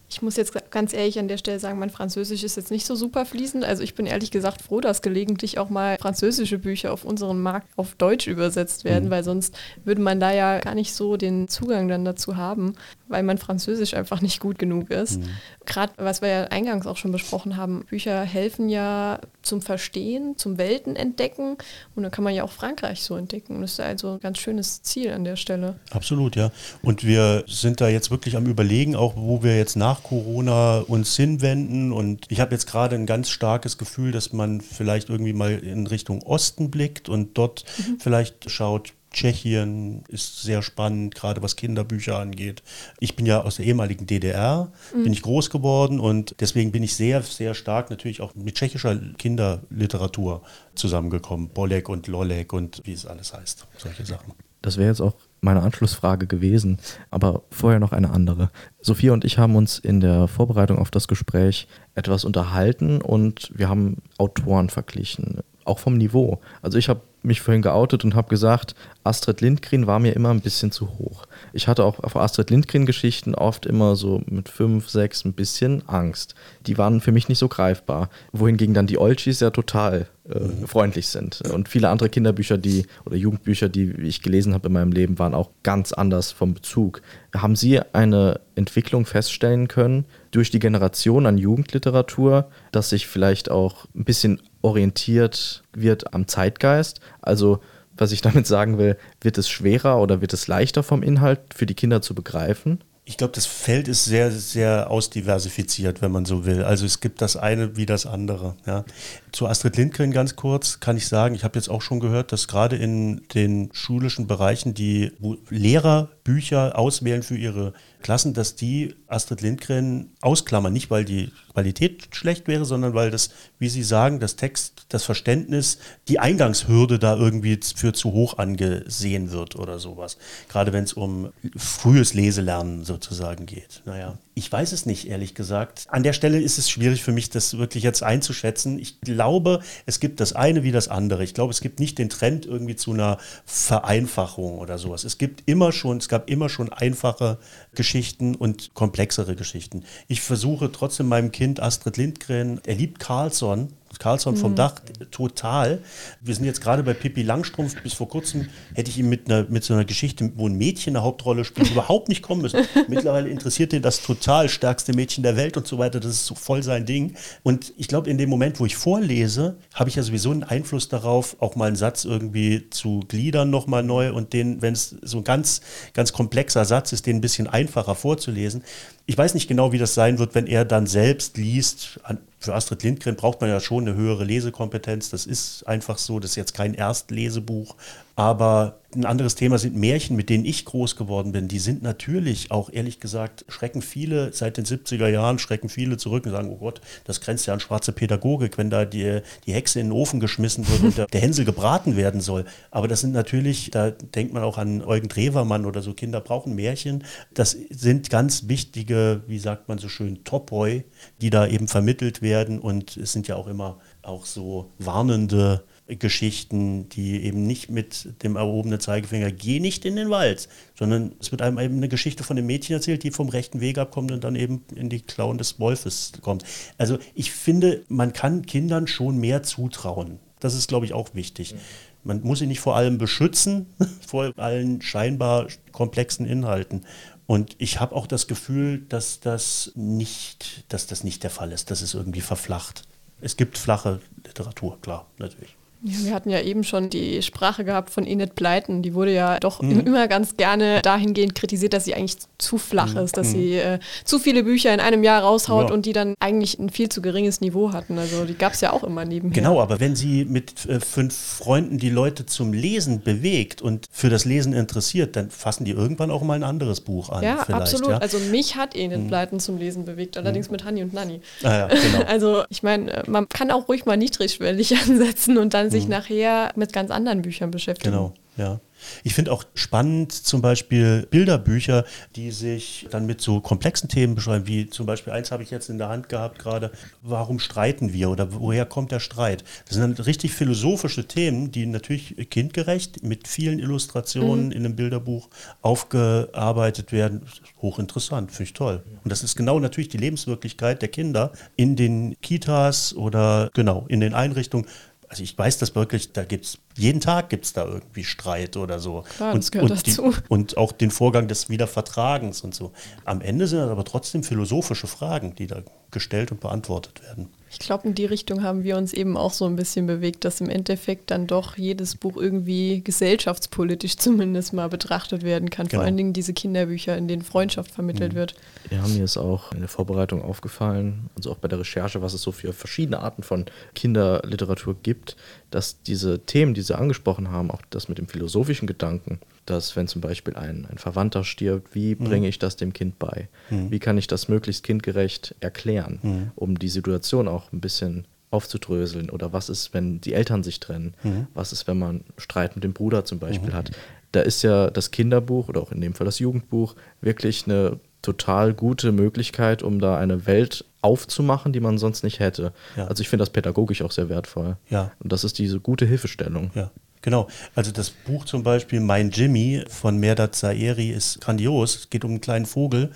Ich muss jetzt ganz ehrlich an der Stelle sagen, mein Französisch ist jetzt nicht so super fließend. Also ich bin ehrlich gesagt froh, dass gelegentlich auch mal französische Bücher auf unserem Markt auf Deutsch übersetzt werden, mhm. weil sonst würde man da ja gar nicht so den Zugang dann dazu haben, weil mein Französisch einfach nicht gut genug ist. Mhm. Gerade was wir ja eingangs auch schon besprochen haben, Bücher helfen ja zum Verstehen, zum Weltenentdecken und dann kann man ja auch Frankreich so entdecken. Das ist also ein ganz schönes Ziel an der Stelle. Absolut, ja. Und wir sind da jetzt wirklich am Überlegen, auch wo wir jetzt nach Corona uns hinwenden. Und ich habe jetzt gerade ein ganz starkes Gefühl, dass man vielleicht irgendwie mal in Richtung Osten blickt und dort mhm. vielleicht schaut, Tschechien ist sehr spannend, gerade was Kinderbücher angeht. Ich bin ja aus der ehemaligen DDR, mhm. bin ich groß geworden und deswegen bin ich sehr, sehr stark natürlich auch mit tschechischer Kinderliteratur zusammengekommen. Bolek und Lolek und wie es alles heißt, solche Sachen. Das wäre jetzt auch meine Anschlussfrage gewesen, aber vorher noch eine andere. Sophia und ich haben uns in der Vorbereitung auf das Gespräch etwas unterhalten und wir haben Autoren verglichen, auch vom Niveau. Also ich habe mich vorhin geoutet und habe gesagt, Astrid Lindgren war mir immer ein bisschen zu hoch. Ich hatte auch auf Astrid Lindgren-Geschichten oft immer so mit fünf, sechs ein bisschen Angst. Die waren für mich nicht so greifbar. Wohingegen dann die Olchis ja total äh, mhm. freundlich sind. Und viele andere Kinderbücher, die oder Jugendbücher, die ich gelesen habe in meinem Leben, waren auch ganz anders vom Bezug. Haben Sie eine Entwicklung feststellen können durch die Generation an Jugendliteratur, dass sich vielleicht auch ein bisschen orientiert wird am Zeitgeist? Also Was ich damit sagen will, wird es schwerer oder wird es leichter vom Inhalt für die Kinder zu begreifen? Ich glaube, das Feld ist sehr, sehr ausdiversifiziert, wenn man so will. Also es gibt das eine wie das andere. Ja. Zu Astrid Lindgren ganz kurz kann ich sagen, ich habe jetzt auch schon gehört, dass gerade in den schulischen Bereichen, die wo Lehrer Bücher auswählen für ihre Klassen, dass die Astrid Lindgren ausklammern. Nicht, weil die Qualität schlecht wäre, sondern weil das, wie Sie sagen, das Text, das Verständnis, die Eingangshürde da irgendwie für zu hoch angesehen wird oder sowas. Gerade wenn es um frühes Leselernen sozusagen geht. Naja, ich weiß es nicht, ehrlich gesagt. An der Stelle ist es schwierig für mich, das wirklich jetzt einzuschätzen. Ich glaube, es gibt das eine wie das andere. Ich glaube, es gibt nicht den Trend irgendwie zu einer Vereinfachung oder sowas. Es gibt immer schon, es gab immer schon einfache Geschichten und komplexere Geschichten. Ich versuche trotzdem meinem Kind Astrid Lindgren, er liebt Carlson, Carlson vom mhm. Dach total. Wir sind jetzt gerade bei Pippi Langstrumpf. Bis vor kurzem hätte ich ihm mit, einer, mit so einer Geschichte, wo ein Mädchen eine Hauptrolle spielt, überhaupt nicht kommen müssen. Mittlerweile interessiert ihn das total, stärkste Mädchen der Welt und so weiter. Das ist so voll sein Ding. Und ich glaube, in dem Moment, wo ich vorlese, habe ich ja sowieso einen Einfluss darauf, auch mal einen Satz irgendwie zu gliedern nochmal neu und den, wenn es so ein ganz, ganz komplexer Satz ist, den ein bisschen einfacher vorzulesen. Ich weiß nicht genau, wie das sein wird, wenn er dann selbst liest. Für Astrid Lindgren braucht man ja schon eine höhere Lesekompetenz. Das ist einfach so. Das ist jetzt kein Erstlesebuch. Aber ein anderes Thema sind Märchen, mit denen ich groß geworden bin. Die sind natürlich auch, ehrlich gesagt, schrecken viele, seit den 70er Jahren schrecken viele zurück und sagen, oh Gott, das grenzt ja an schwarze Pädagogik, wenn da die, die Hexe in den Ofen geschmissen wird und der, Hänsel gebraten werden soll. Aber das sind natürlich, da denkt man auch an Eugen Drewermann oder so, Kinder brauchen Märchen. Das sind ganz wichtige, wie sagt man so schön, Topoi, die da eben vermittelt werden. Und es sind ja auch immer auch so warnende Geschichten, die eben nicht mit dem erhobenen Zeigefinger, geh nicht in den Wald, sondern es wird einem eben eine Geschichte von einem Mädchen erzählt, die vom rechten Weg abkommt und dann eben in die Klauen des Wolfes kommt. Also ich finde, man kann Kindern schon mehr zutrauen. Das ist, glaube ich, auch wichtig. Man muss sie nicht vor allem beschützen, vor allen scheinbar komplexen Inhalten. Und ich habe auch das Gefühl, dass das nicht, dass das nicht der Fall ist, dass es irgendwie verflacht. Es gibt flache Literatur, klar, natürlich. Ja, wir hatten ja eben schon die Sprache gehabt von Enid Blyton. Die wurde ja doch mhm. immer ganz gerne dahingehend kritisiert, dass sie eigentlich zu flach mhm. ist, dass mhm. sie äh, zu viele Bücher in einem Jahr raushaut ja. und die dann eigentlich ein viel zu geringes Niveau hatten. Also die gab es ja auch immer nebenher. Genau, aber wenn sie mit äh, fünf Freunden die Leute zum Lesen bewegt und für das Lesen interessiert, dann fassen die irgendwann auch mal ein anderes Buch an. Ja, absolut. Ja? Also mich hat Enid mhm. Blyton zum Lesen bewegt, allerdings mhm. mit Hanni und Nanni. Ah, ja, genau. Also ich meine, man kann auch ruhig mal niedrigschwellig ansetzen und dann sich mhm. nachher mit ganz anderen Büchern beschäftigen. Genau, ja. Ich finde auch spannend zum Beispiel Bilderbücher, die sich dann mit so komplexen Themen beschreiben, wie zum Beispiel eins habe ich jetzt in der Hand gehabt gerade, warum streiten wir oder woher kommt der Streit? Das sind dann richtig philosophische Themen, die natürlich kindgerecht mit vielen Illustrationen mhm. in einem Bilderbuch aufgearbeitet werden. Hochinteressant, finde ich toll. Und das ist genau natürlich die Lebenswirklichkeit der Kinder in den Kitas oder genau in den Einrichtungen also ich weiß das wirklich, da gibt es, jeden Tag gibt es da irgendwie Streit oder so. Klar, und, und, die, und, auch den Vorgang des Wiedervertragens und so. Am Ende sind das aber trotzdem philosophische Fragen, die da gestellt und beantwortet werden. Ich glaube, in die Richtung haben wir uns eben auch so ein bisschen bewegt, dass im Endeffekt dann doch jedes Buch irgendwie gesellschaftspolitisch zumindest mal betrachtet werden kann. Genau. Vor allen Dingen diese Kinderbücher, in denen Freundschaft vermittelt mhm. wird. Ja, mir ist auch in der Vorbereitung aufgefallen, also auch bei der Recherche, was es so für verschiedene Arten von Kinderliteratur gibt, dass diese Themen, die Sie angesprochen haben, auch das mit dem philosophischen Gedanken, dass wenn zum Beispiel ein, ein Verwandter stirbt, wie mhm. bringe ich das dem Kind bei? Mhm. Wie kann ich das möglichst kindgerecht erklären, mhm. um die Situation auch ein bisschen aufzudröseln? Oder was ist, wenn die Eltern sich trennen? Mhm. Was ist, wenn man Streit mit dem Bruder zum Beispiel mhm. hat? Da ist ja das Kinderbuch oder auch in dem Fall das Jugendbuch wirklich eine total gute Möglichkeit, um da eine Welt aufzumachen, die man sonst nicht hätte. Ja. Also ich finde das pädagogisch auch sehr wertvoll. Ja. Und das ist diese gute Hilfestellung. Ja. Genau, also das Buch zum Beispiel Mein Jimmy von Merdat Zaeri ist grandios. Es geht um einen kleinen Vogel,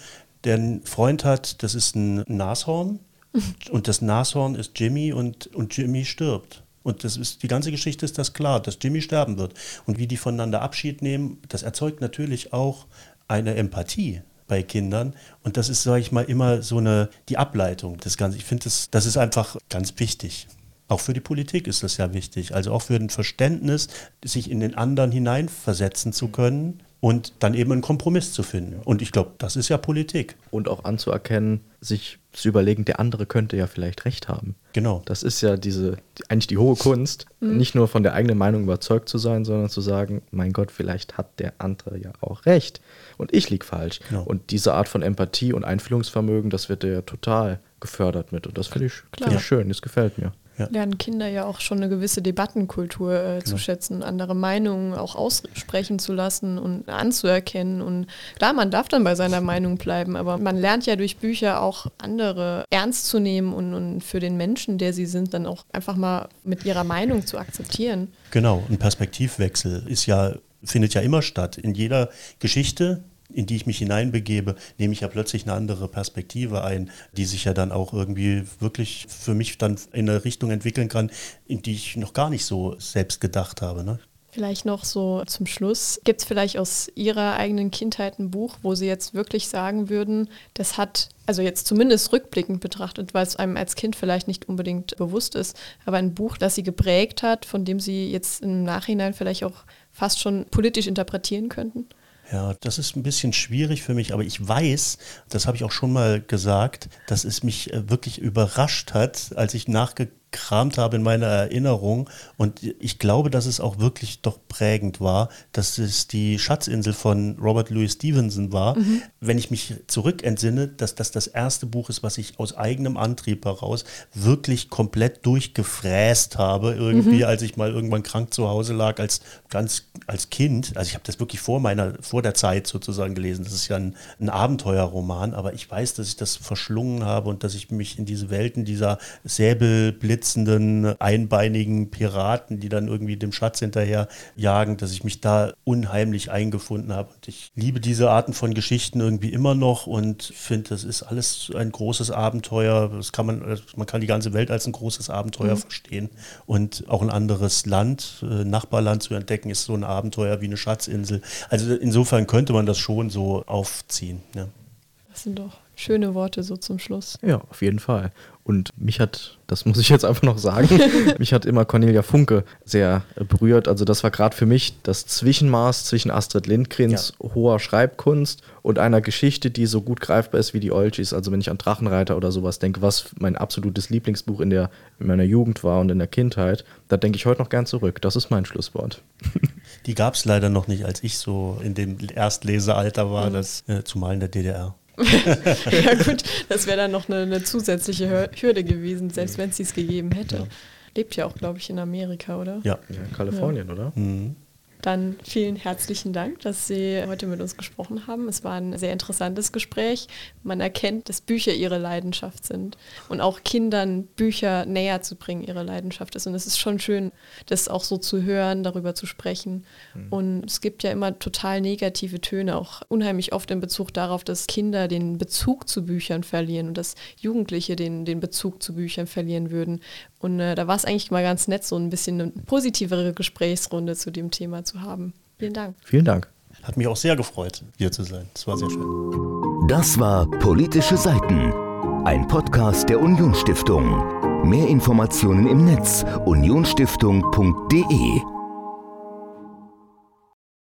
der einen Freund hat, das ist ein Nashorn. und das Nashorn ist Jimmy und, und Jimmy stirbt. Und das ist, die ganze Geschichte ist das klar, dass Jimmy sterben wird. Und wie die voneinander Abschied nehmen, das erzeugt natürlich auch eine Empathie bei Kindern. Und das ist, sage ich mal, immer so eine, die Ableitung des Ganzen. Ich finde, das, das ist einfach ganz wichtig. Auch für die Politik ist das ja wichtig. Also auch für ein Verständnis, sich in den anderen hineinversetzen zu können und dann eben einen Kompromiss zu finden. Und ich glaube, das ist ja Politik. Und auch anzuerkennen, sich zu überlegen, der andere könnte ja vielleicht recht haben. Genau. Das ist ja diese, eigentlich die hohe Kunst, mhm. nicht nur von der eigenen Meinung überzeugt zu sein, sondern zu sagen, mein Gott, vielleicht hat der andere ja auch recht und ich liege falsch. Genau. Und diese Art von Empathie und Einfühlungsvermögen, das wird ja total gefördert mit. Und das finde ich, find ich schön, das gefällt mir ja. lernen Kinder ja auch schon eine gewisse Debattenkultur äh, genau. zu schätzen, andere Meinungen auch aussprechen zu lassen und anzuerkennen. Und klar, man darf dann bei seiner Meinung bleiben, aber man lernt ja durch Bücher auch andere ernst zu nehmen und, und für den Menschen, der sie sind, dann auch einfach mal mit ihrer Meinung zu akzeptieren. Genau, ein Perspektivwechsel ist ja findet ja immer statt. In jeder Geschichte, in die ich mich hineinbegebe, nehme ich ja plötzlich eine andere Perspektive ein, die sich ja dann auch irgendwie wirklich für mich dann in eine Richtung entwickeln kann, in die ich noch gar nicht so selbst gedacht habe. Ne? Vielleicht noch so zum Schluss. Gibt es vielleicht aus Ihrer eigenen Kindheit ein Buch, wo Sie jetzt wirklich sagen würden, das hat, also jetzt zumindest rückblickend betrachtet, weil es einem als Kind vielleicht nicht unbedingt bewusst ist, aber ein Buch, das Sie geprägt hat, von dem Sie jetzt im Nachhinein vielleicht auch fast schon politisch interpretieren könnten? Ja, das ist ein bisschen schwierig für mich, aber ich weiß, das habe ich auch schon mal gesagt, dass es mich äh, wirklich überrascht hat, als ich nachgeguckt gekramt habe in meiner Erinnerung und ich glaube, dass es auch wirklich doch prägend war, dass es die Schatzinsel von Robert Louis Stevenson war. Mhm. Wenn ich mich zurückentsinne, dass das das erste Buch ist, was ich aus eigenem Antrieb heraus wirklich komplett durchgefräst habe, irgendwie, mhm. als ich mal irgendwann krank zu Hause lag, als ganz als Kind. Also ich habe das wirklich vor meiner, vor der Zeit sozusagen gelesen. Das ist ja ein, ein Abenteuerroman, aber ich weiß, dass ich das verschlungen habe und dass ich mich in diese Welten dieser Säbelblitz blitzenden, einbeinigen Piraten, die dann irgendwie dem Schatz hinterher jagen, dass ich mich da unheimlich eingefunden habe. Und ich liebe diese Arten von Geschichten irgendwie immer noch und finde, das ist alles ein großes Abenteuer. Das kann man, man kann die ganze Welt als ein großes Abenteuer mhm. verstehen. Und auch ein anderes Land, äh, Nachbarland zu entdecken, ist so ein Abenteuer wie eine Schatzinsel. Also insofern könnte man das schon so aufziehen. Ja. Das sind doch schöne Worte so zum Schluss. Ja, auf jeden Fall. Und mich hat, das muss ich jetzt einfach noch sagen, mich hat immer Cornelia Funke sehr berührt. Also das war gerade für mich das Zwischenmaß zwischen Astrid Lindgrens ja. hoher Schreibkunst und einer Geschichte, die so gut greifbar ist wie die Olchis. Also wenn ich an Drachenreiter oder sowas denke, was mein absolutes Lieblingsbuch in, der, in meiner Jugend war und in der Kindheit, da denke ich heute noch gern zurück. Das ist mein Schlusswort. Die gab es leider noch nicht, als ich so in dem Erstlesealter war, mhm. das, äh, zumal in der DDR. ja gut, das wäre dann noch eine, eine, zusätzliche Hürde gewesen, selbst wenn es dies gegeben hätte. Ja. Lebt ja auch, glaube ich, in Amerika, oder? Ja, ja in Kalifornien, ja. oder? Mhm. Dann vielen herzlichen Dank, dass Sie heute mit uns gesprochen haben. Es war ein sehr interessantes Gespräch. Man erkennt, dass Bücher ihre Leidenschaft sind und auch Kindern Bücher näher zu bringen ihre Leidenschaft ist. Und es ist schon schön, das auch so zu hören, darüber zu sprechen. Mhm. Und es gibt ja immer total negative Töne, auch unheimlich oft in Bezug darauf, dass Kinder den Bezug zu Büchern verlieren und dass Jugendliche den, den Bezug zu Büchern verlieren würden. Und äh, da war es eigentlich mal ganz nett, so ein bisschen eine positivere Gesprächsrunde zu dem Thema zu haben. Vielen Dank. Vielen Dank. Hat mich auch sehr gefreut, hier zu sein. Das war sehr schön. Das war Politische Seiten, ein Podcast der Unionsstiftung. Mehr Informationen im Netz unionsstiftung.de